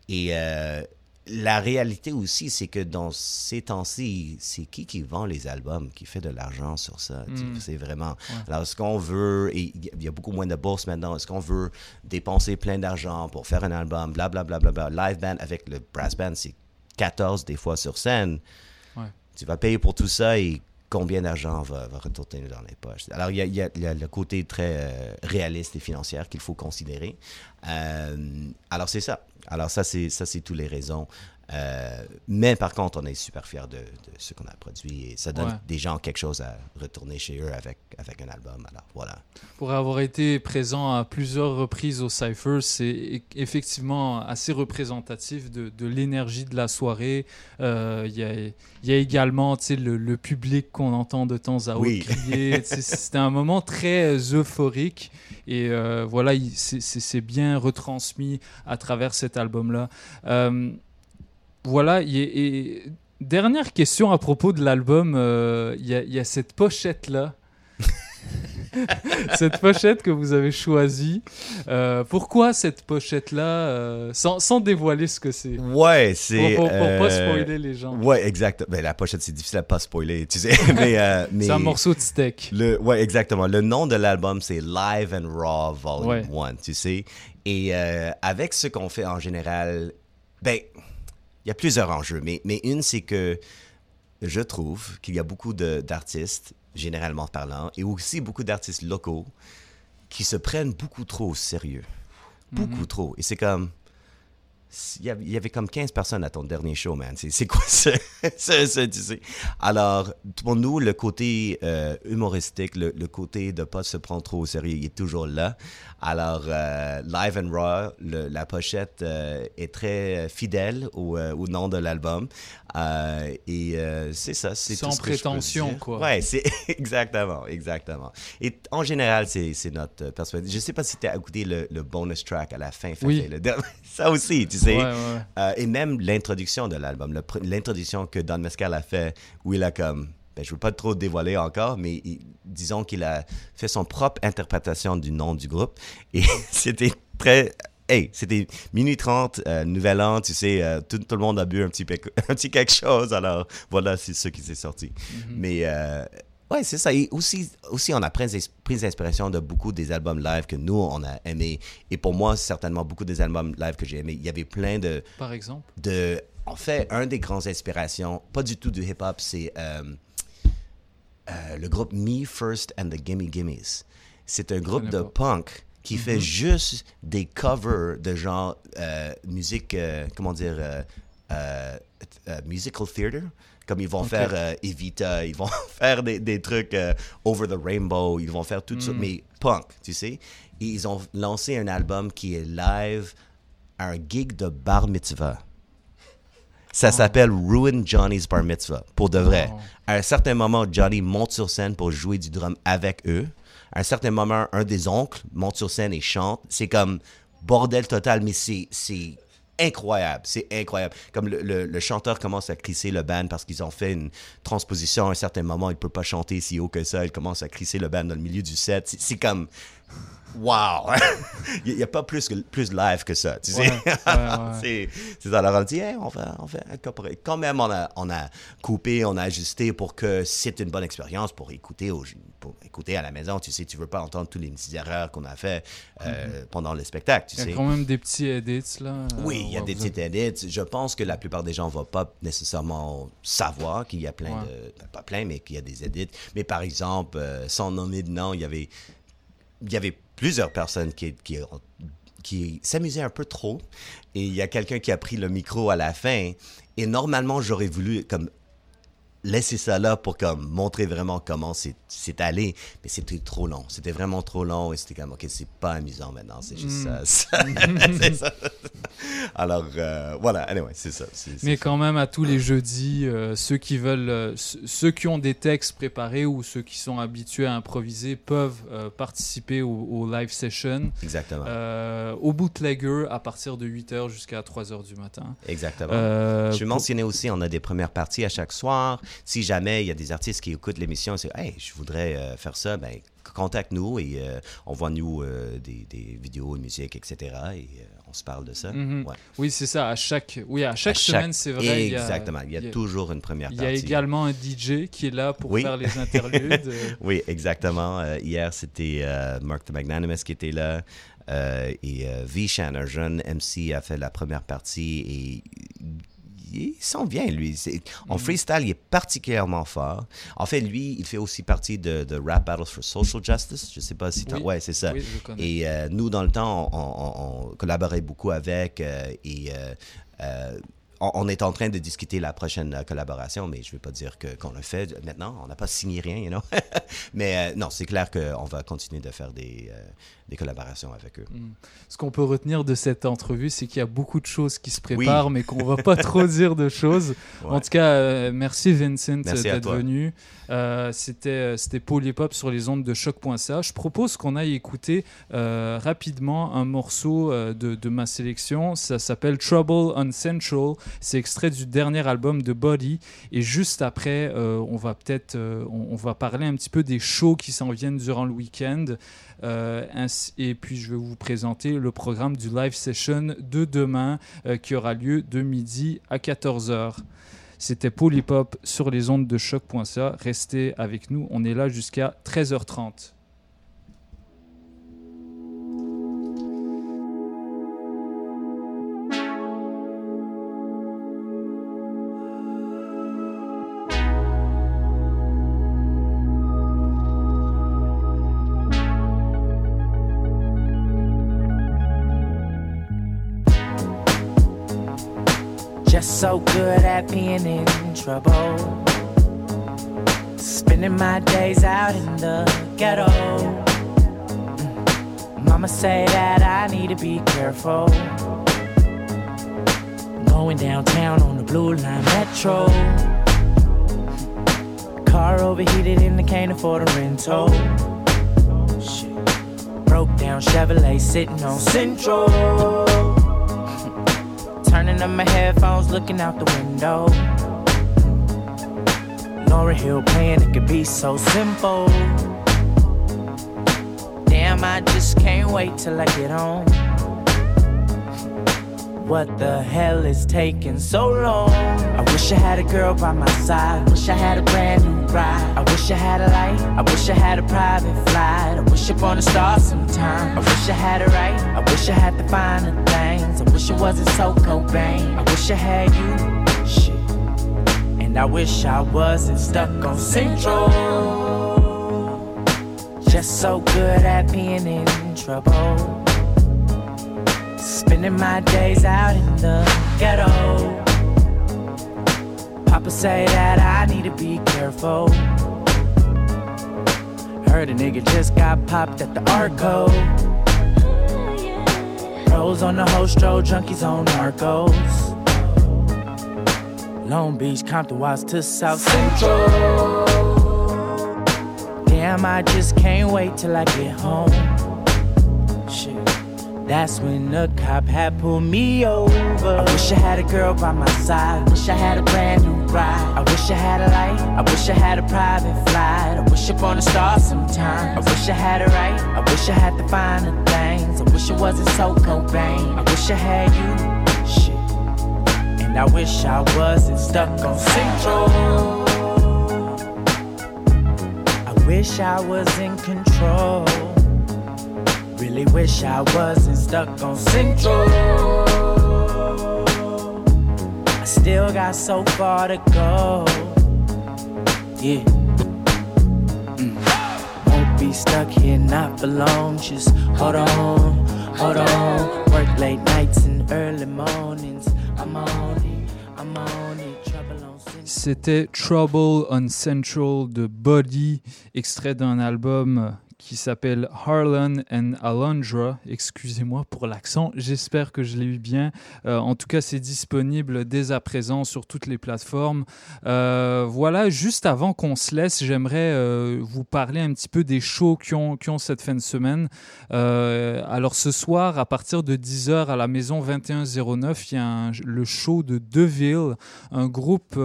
Et euh, la réalité aussi, c'est que dans ces temps-ci, c'est qui qui vend les albums, qui fait de l'argent sur ça? tu sais, Mm. C'est vraiment... Ouais. Alors, est-ce qu'on veut... et Il y a beaucoup moins de bourses maintenant. Est-ce qu'on veut dépenser plein d'argent pour faire un album, blablabla, bla, bla, bla. live band avec le brass band, c'est 14 des fois sur scène. Ouais. Tu vas payer pour tout ça et combien d'argent va, va retourner dans les poches? Alors, il y a, il y a- il y a le côté très euh, réaliste et financier qu'il faut considérer. Euh, alors, c'est ça. Alors, ça, c'est ça, c'est les raisons. Euh, mais par contre, on est super fiers de, de ce qu'on a produit et ça donne Ouais. des gens quelque chose à retourner chez eux avec, avec un album. Alors, voilà. Pour avoir été présent à plusieurs reprises au Cypher, c'est e- effectivement assez représentatif de, de l'énergie de la soirée. Euh, Il y, a, il y a également le, le public qu'on entend de temps à autre Oui. crier. C'était un moment très euh, euphorique et euh, voilà, il- c'est- c'est c'est bien retransmis à travers cet album-là. Voilà, et dernière question à propos de l'album, euh, il y, a- il y a cette pochette-là. cette pochette que vous avez choisie. Euh, pourquoi cette pochette-là, euh, sans, sans dévoiler ce que c'est? Ouais, c'est. Pour, pour- pour pas spoiler les gens. Ouais, exact. Ben, la pochette, c'est difficile à pas spoiler, tu sais. mais, mais C'est un morceau de steak. Le, ouais, exactement. Le nom de l'album, c'est Live and Raw Volume Ouais. 1, tu sais. Et avec ce qu'on fait en général, ben, il y a plusieurs enjeux. Mais, mais une, c'est que je trouve qu'il y a beaucoup d'artistes, généralement parlant, et aussi beaucoup d'artistes locaux qui se prennent beaucoup trop au sérieux. Beaucoup Mhm. trop. Et c'est comme. Il y, avait, comme 15 personnes à ton dernier show, man. C'est quoi ça? Alors, pour nous, le côté euh, humoristique, le, côté de pas se prendre trop au sérieux, il est toujours là. Alors, euh, Live and Raw, la pochette euh, est très fidèle au nom de l'album. Euh, et euh, c'est ça. C'est Sans tout ce que je peux prétention, quoi. Ouais, c'est exactement, exactement. Et en général, c'est notre euh, perspective. Je sais pas si tu as écouté le, le bonus track à la fin. Oui. le ça aussi, tu sais. Ouais, ouais. Euh, et même l'introduction de l'album, l'introduction que Don Mescal a fait, où il a comme, ben, je veux pas trop dévoiler encore, mais il- disons qu'il a fait son propre interprétation du nom du groupe. Et c'était très... Hey, c'était minuit 30, euh, nouvel an, tu sais, euh, tout, tout le monde a bu un petit, peu- un petit quelque chose, alors voilà, c'est ce qui s'est sorti. Mais euh, ouais, c'est ça. Et aussi, aussi on a pris, pris inspiration de beaucoup des albums live que nous, on a aimés. Et pour moi, certainement, beaucoup des albums live que j'ai aimés. Il y avait plein de... Par exemple? de en fait, un des grandes inspirations, pas du tout du hip-hop, c'est euh, le groupe Me First and the Gimme Gimmes. C'est un groupe de punk qui Mhm. fait juste des covers de genre euh, musique, euh, comment dire, euh, musical theater. Comme ils vont faire Evita, ils vont faire des, des trucs Over the Rainbow, ils vont faire tout ça, Mm. mais punk, tu sais. Et ils ont lancé un album qui est live à un gig de bar mitzvah. Ça s'appelle Ruin Johnny's Bar Mitzvah, pour de vrai. Oh. À un certain moment, Johnny monte sur scène pour jouer du drum avec eux. À un certain moment, un des oncles monte sur scène et chante. C'est comme bordel total, mais c'est incroyable. C'est incroyable. Comme le, chanteur commence à crisser le band parce qu'ils ont fait une transposition. À un certain moment, il peut pas chanter si haut que ça. Il commence à crisser le band dans le milieu du set. C'est comme... Wow! Il n'y a pas plus, plus live que ça, tu sais. Ouais, ouais, c'est c'est ça. Alors, on dit, Hey, on va, on va incorporer. Quand même, on a, on a coupé, on a ajusté pour que c'est une bonne expérience pour écouter, au, pour écouter à la maison. Tu sais, tu veux pas entendre toutes les petites erreurs qu'on a fait euh, pendant le spectacle, tu Il y sais. a quand même des petits edits, là. Oui, il y a des vous petites edits. Je pense que la plupart des gens ne vont pas nécessairement savoir qu'il y a plein Ouais. de... ben, Pas plein, mais qu'il y a des edits. Mais par exemple, euh, sans nommer de nom, il y avait, il y avait plusieurs personnes qui, qui, qui s'amusaient un peu trop. Et il y a quelqu'un qui a pris le micro à la fin. Et normalement, j'aurais voulu comme laisser ça là pour comme montrer vraiment comment c'est allé mais c'était trop long c'était vraiment trop long et c'était comme ok c'est pas amusant maintenant c'est juste Mm. ça, ça. C'est ça. alors euh, voilà anyway c'est ça Mais quand même, à tous les jeudis, euh, ceux qui veulent, euh, ce- ceux qui ont des textes préparés ou ceux qui sont habitués à improviser peuvent participer au, au live session. Exactement. Au bootlegger à partir de 8h jusqu'à 3h du matin. Exactement. Je mentionner aussi, on a des premières parties à chaque soir. Si jamais il y a des artistes qui écoutent l'émission et disent Hey, je voudrais euh, faire ça, ben, contacte-nous et euh, envoie-nous euh, des, des vidéos, musique, etc. Et euh, on se parle de ça. Mhm. Ouais. Oui, c'est ça. À chaque, oui, à chaque À semaine, c'est vrai. il y a- Exactement. Il y a toujours une première Il y a partie. également un DJ qui est là pour Oui. faire les interludes. oui, exactement. Hier, c'était Mark the Magnanimous qui était là. Et Vishan, un jeune MC, a fait la première partie et il s'en vient, lui. En Mhm. freestyle, il est particulièrement fort. En fait, lui, il fait aussi partie de, de Rap Battles for Social Justice. Je sais pas si tu Oui. Ouais, c'est ça. Oui. Et euh, nous, dans le temps, on, on- on collaborait beaucoup avec euh, et euh, on, est en train de discuter la prochaine collaboration, mais je ne vais pas dire que- qu'on le fait maintenant. On n'a pas signé rien, you know? mais euh, non, c'est clair qu'on va continuer de faire des, euh, des collaborations avec eux. Mm. Ce qu'on peut retenir de cette entrevue, c'est qu'il y a beaucoup de choses qui se préparent, Oui. mais qu'on va pas trop dire de choses. En tout cas, euh, merci Vincent d'être venu. Euh, C'était euh, Polypop sur les ondes de choc.ca. Je propose qu'on aille écouter euh, rapidement un morceau de, de ma sélection. Ça s'appelle Trouble on Central. C'est extrait du dernier album de Body. Et juste après, on va peut-être on, on va parler un petit peu des shows qui s'en viennent durant le week-end. Euh, et puis je vais vous présenter le programme du live session de demain euh, qui aura lieu de midi à 14h. C'était Polypop sur les ondes de choc.ca. Restez avec nous, on est là jusqu'à 13h30. Just so good at being in trouble. Spending my days out in the ghetto. Mama say that I need to be careful. Going downtown on the blue line metro. Car overheated and I can't afford a rental. Shit. Broke down Chevrolet sitting on Central. Turning up my headphones, looking out the window. Laura Hill playing, it could be so simple. Damn, I just can't wait till I get home. What the hell is taking so long? I wish I had a girl by my side. I wish I had a brand new ride. I wish I had a light. I wish I had a private flight. I wish upon a star sometime. I wish I had it right. I wish I had the finer I wish it wasn't so Cobain. I wish I had you. Shit. And I wish I wasn't stuck on Central. Just so good at being in trouble. Spending my days out in the ghetto. Papa say that I need to be careful. Heard a nigga just got popped at the Arco. Pros on the hostro, junkies on narcos. Long Beach, Compton, Watts to South Central. Damn, I just can't wait till I get home. Shit. That's when the cop had pulled me over. I wish I had a girl by my side. Wish I had a brand new ride. I wish I had a light. I wish I had a private flight. I wish upon a star sometime. I wish I had a right. I wish I had the finer things. I wish it wasn't so Cobain. I wish I had you. Shit. And I wish I wasn't stuck on Central. I wish I was in control. Really wish I wasn't stuck on Central. I still got so far to go. Yeah. Mm. Won't be stuck here not for long. Just hold on, C'était Trouble on Central de Body, extrait d'un album qui s'appelle Harlan and Alondra. Excusez-moi pour l'accent, j'espère que je l'ai eu bien. Euh, en tout cas, c'est disponible dès à présent sur toutes les plateformes. Euh, voilà, juste avant qu'on se laisse, j'aimerais euh, vous parler un petit peu des shows qui ont, cette fin de semaine. Alors ce soir, à partir de 10h à la maison 2109, il y a le show de Deville, un groupe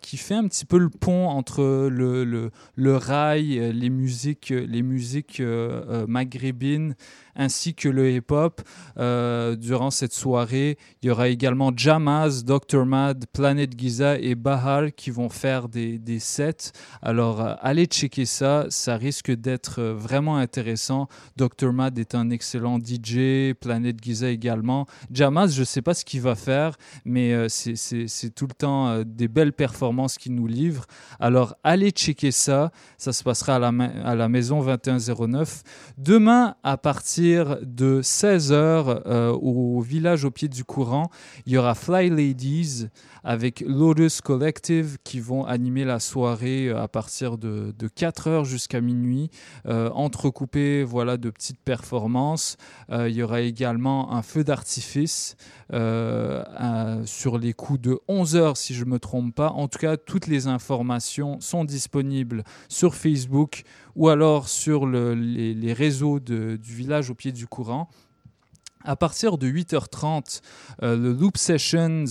qui fait un petit peu le pont entre le, le, rail, les musiques, les musiques euh, euh, maghrébines ainsi que le hip-hop. Euh, durant cette soirée, il y aura également Jamaz, Dr. Mad, Planet Giza et Bahar qui vont faire des, des sets. Alors, euh, allez checker ça, ça risque d'être euh, vraiment intéressant. Dr. Mad est un excellent DJ, Planet Giza également. Jamaz, je ne sais pas ce qu'il va faire, mais c'est- tout le temps des belles performances qu'il nous livre. Alors, allez checker ça. Ça se passera à la, à la maison 2109. Demain, à partir de 16h au village au pied du courant, il y aura Fly Ladies avec Lotus Collective qui vont animer la soirée euh, à partir de, de 4h jusqu'à minuit, euh, entrecoupé voilà, de petites performances. Euh, il y aura également un feu d'artifice euh, sur les coups de 11h si je ne me trompe pas. En tout cas, toutes les informations sont disponibles sur Facebook ou alors sur le- les, réseaux du village au pied du courant. À partir de 8h30, euh, le Loop Sessions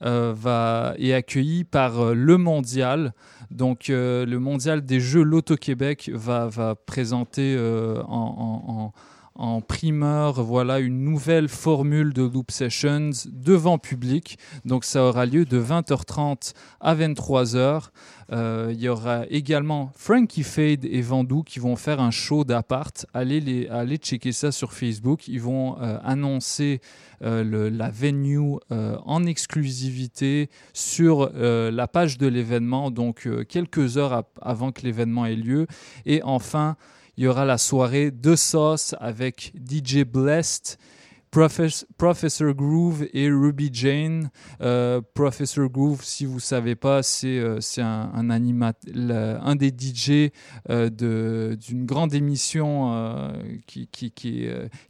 va, est accueilli par euh, le Mondial. Donc, euh, le Mondial des Jeux Loto-Québec va, présenter euh, en, en- en- en primeur voilà, une nouvelle formule de Loop Sessions devant public. Donc, ça aura lieu de 20h30 à 23h. Euh, il y aura également Frankie Fade et Vandou qui vont faire un show d'appart. Allez, les, allez checker ça sur Facebook. Ils vont euh, annoncer euh, la venue en exclusivité sur la page de l'événement, donc quelques heures avant que l'événement ait lieu. Et enfin, il y aura la soirée de sauce avec DJ Blessed. Profes- Professor Groove et Ruby Jane. Euh, Professor Groove, si vous ne savez pas, c'est euh, un, des DJ euh, d'une grande émission euh, qui,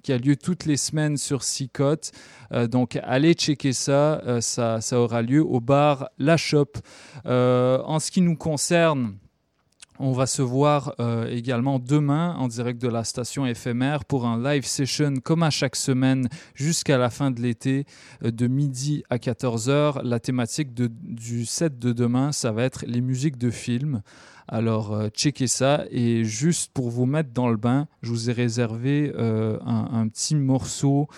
a lieu toutes les semaines sur Sicotte. Euh, donc allez checker ça, ça, ça aura lieu au bar La Shop. En ce qui nous concerne, on va se voir euh, également demain en direct de la station éphémère pour un live session comme à chaque semaine jusqu'à la fin de l'été euh, de midi à 14h. La thématique du set de demain, ça va être les musiques de films. Alors, euh, checkez ça. Et juste pour vous mettre dans le bain, je vous ai réservé un, petit morceau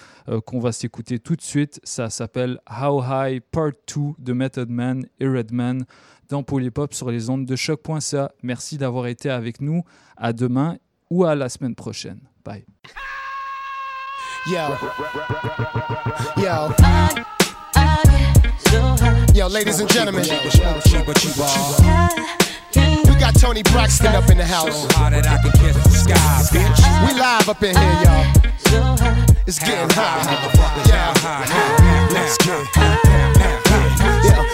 qu'on va s'écouter tout de suite. Ça s'appelle How High Part 2 de Method Man et Redman dans Polypop sur les ondes de choc.ca. Merci d'avoir été avec nous. À demain ou à la semaine prochaine. Bye. Yo. Yo. Yo, ladies and gentlemen. We got Tony Braxton up in the house. We live up in here, y'all. It's getting hot. Yeah. Let's get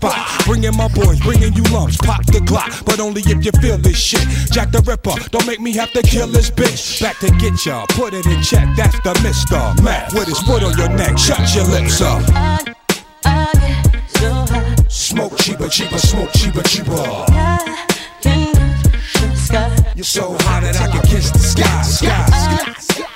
spot. Bringing my boys, bringing you lumps. Pop the Glock, but only if you feel this shit. Jack the Ripper, don't make me have to kill this bitch. Back to get ya, put it in check. That's the Mister Mac with his foot on your neck. Shut your lips up. Smoke cheaper, cheaper, smoke cheaper, cheaper. You're so hot that I can kiss the sky, sky. sky.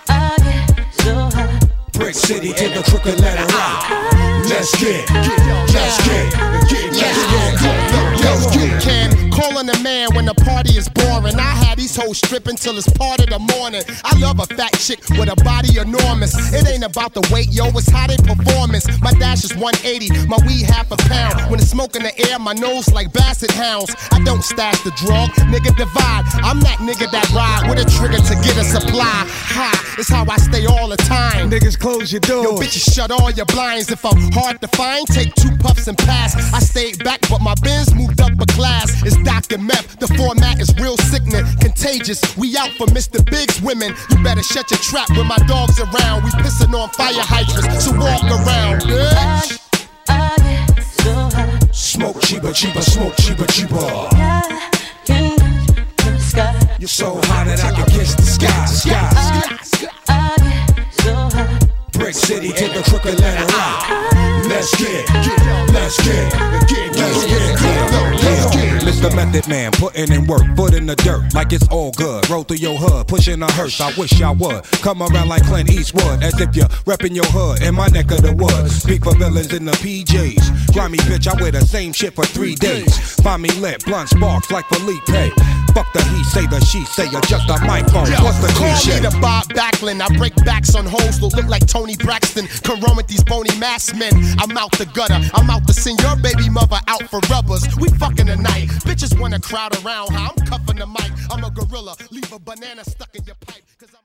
Brick City to the crooked letter. Let's get, let's get, get, let's get, Let's get Cam, calling a man when the party is boring. I had hoes stripping till it's part of the morning. I love a fat chick with a body enormous. It ain't about the weight, yo, it's how they performance. My dash is 180, my weed half a pound. When it's smoke in the air, my nose like basset hounds. I don't stash the drug, nigga divide. I'm that nigga that ride with a trigger to get a supply. Ha, it's how I stay all the time. Niggas close your doors. Yo, bitches shut all your blinds. If I'm hard to find, take two puffs and pass. I stayed back, but my bins moved up a class. It's Dr. Meth. The format is real sickening, contagious. We out for Mr. Big's women. You better shut your trap when my dog's around. We pissing on fire hydrants, so walk around, bitch. Smoke cheaper, cheaper, smoke cheaper, cheaper. You're so hot that I can kiss the sky, sky. Brick City to the crooked letter rock. Let's get, let's get, let's get, let's get. Mr. Method Man, putting in work, foot in the dirt, like it's all good. Roll through your hood, pushing a hearse. I wish I would come around like Clint Eastwood, as if you're repping your hood in my neck of the woods. Speak for villains in the PJs. Grimy bitch, I wear the same shit for three days. Find me lit, blunt sparks like Felipe. Fuck the he say, the she say, adjust the microphone. Yo, What's the call cliche? me the Bob Backlund. I break backs on hoes that look like Tony Braxton. Come run with these bony mass men. I'm out the gutter. I'm out to send your baby mother out for rubbers. We fucking tonight. Bitches wanna crowd around. I'm cuffing the mic. I'm a gorilla. Leave a banana stuck in your pipe. Cause I'm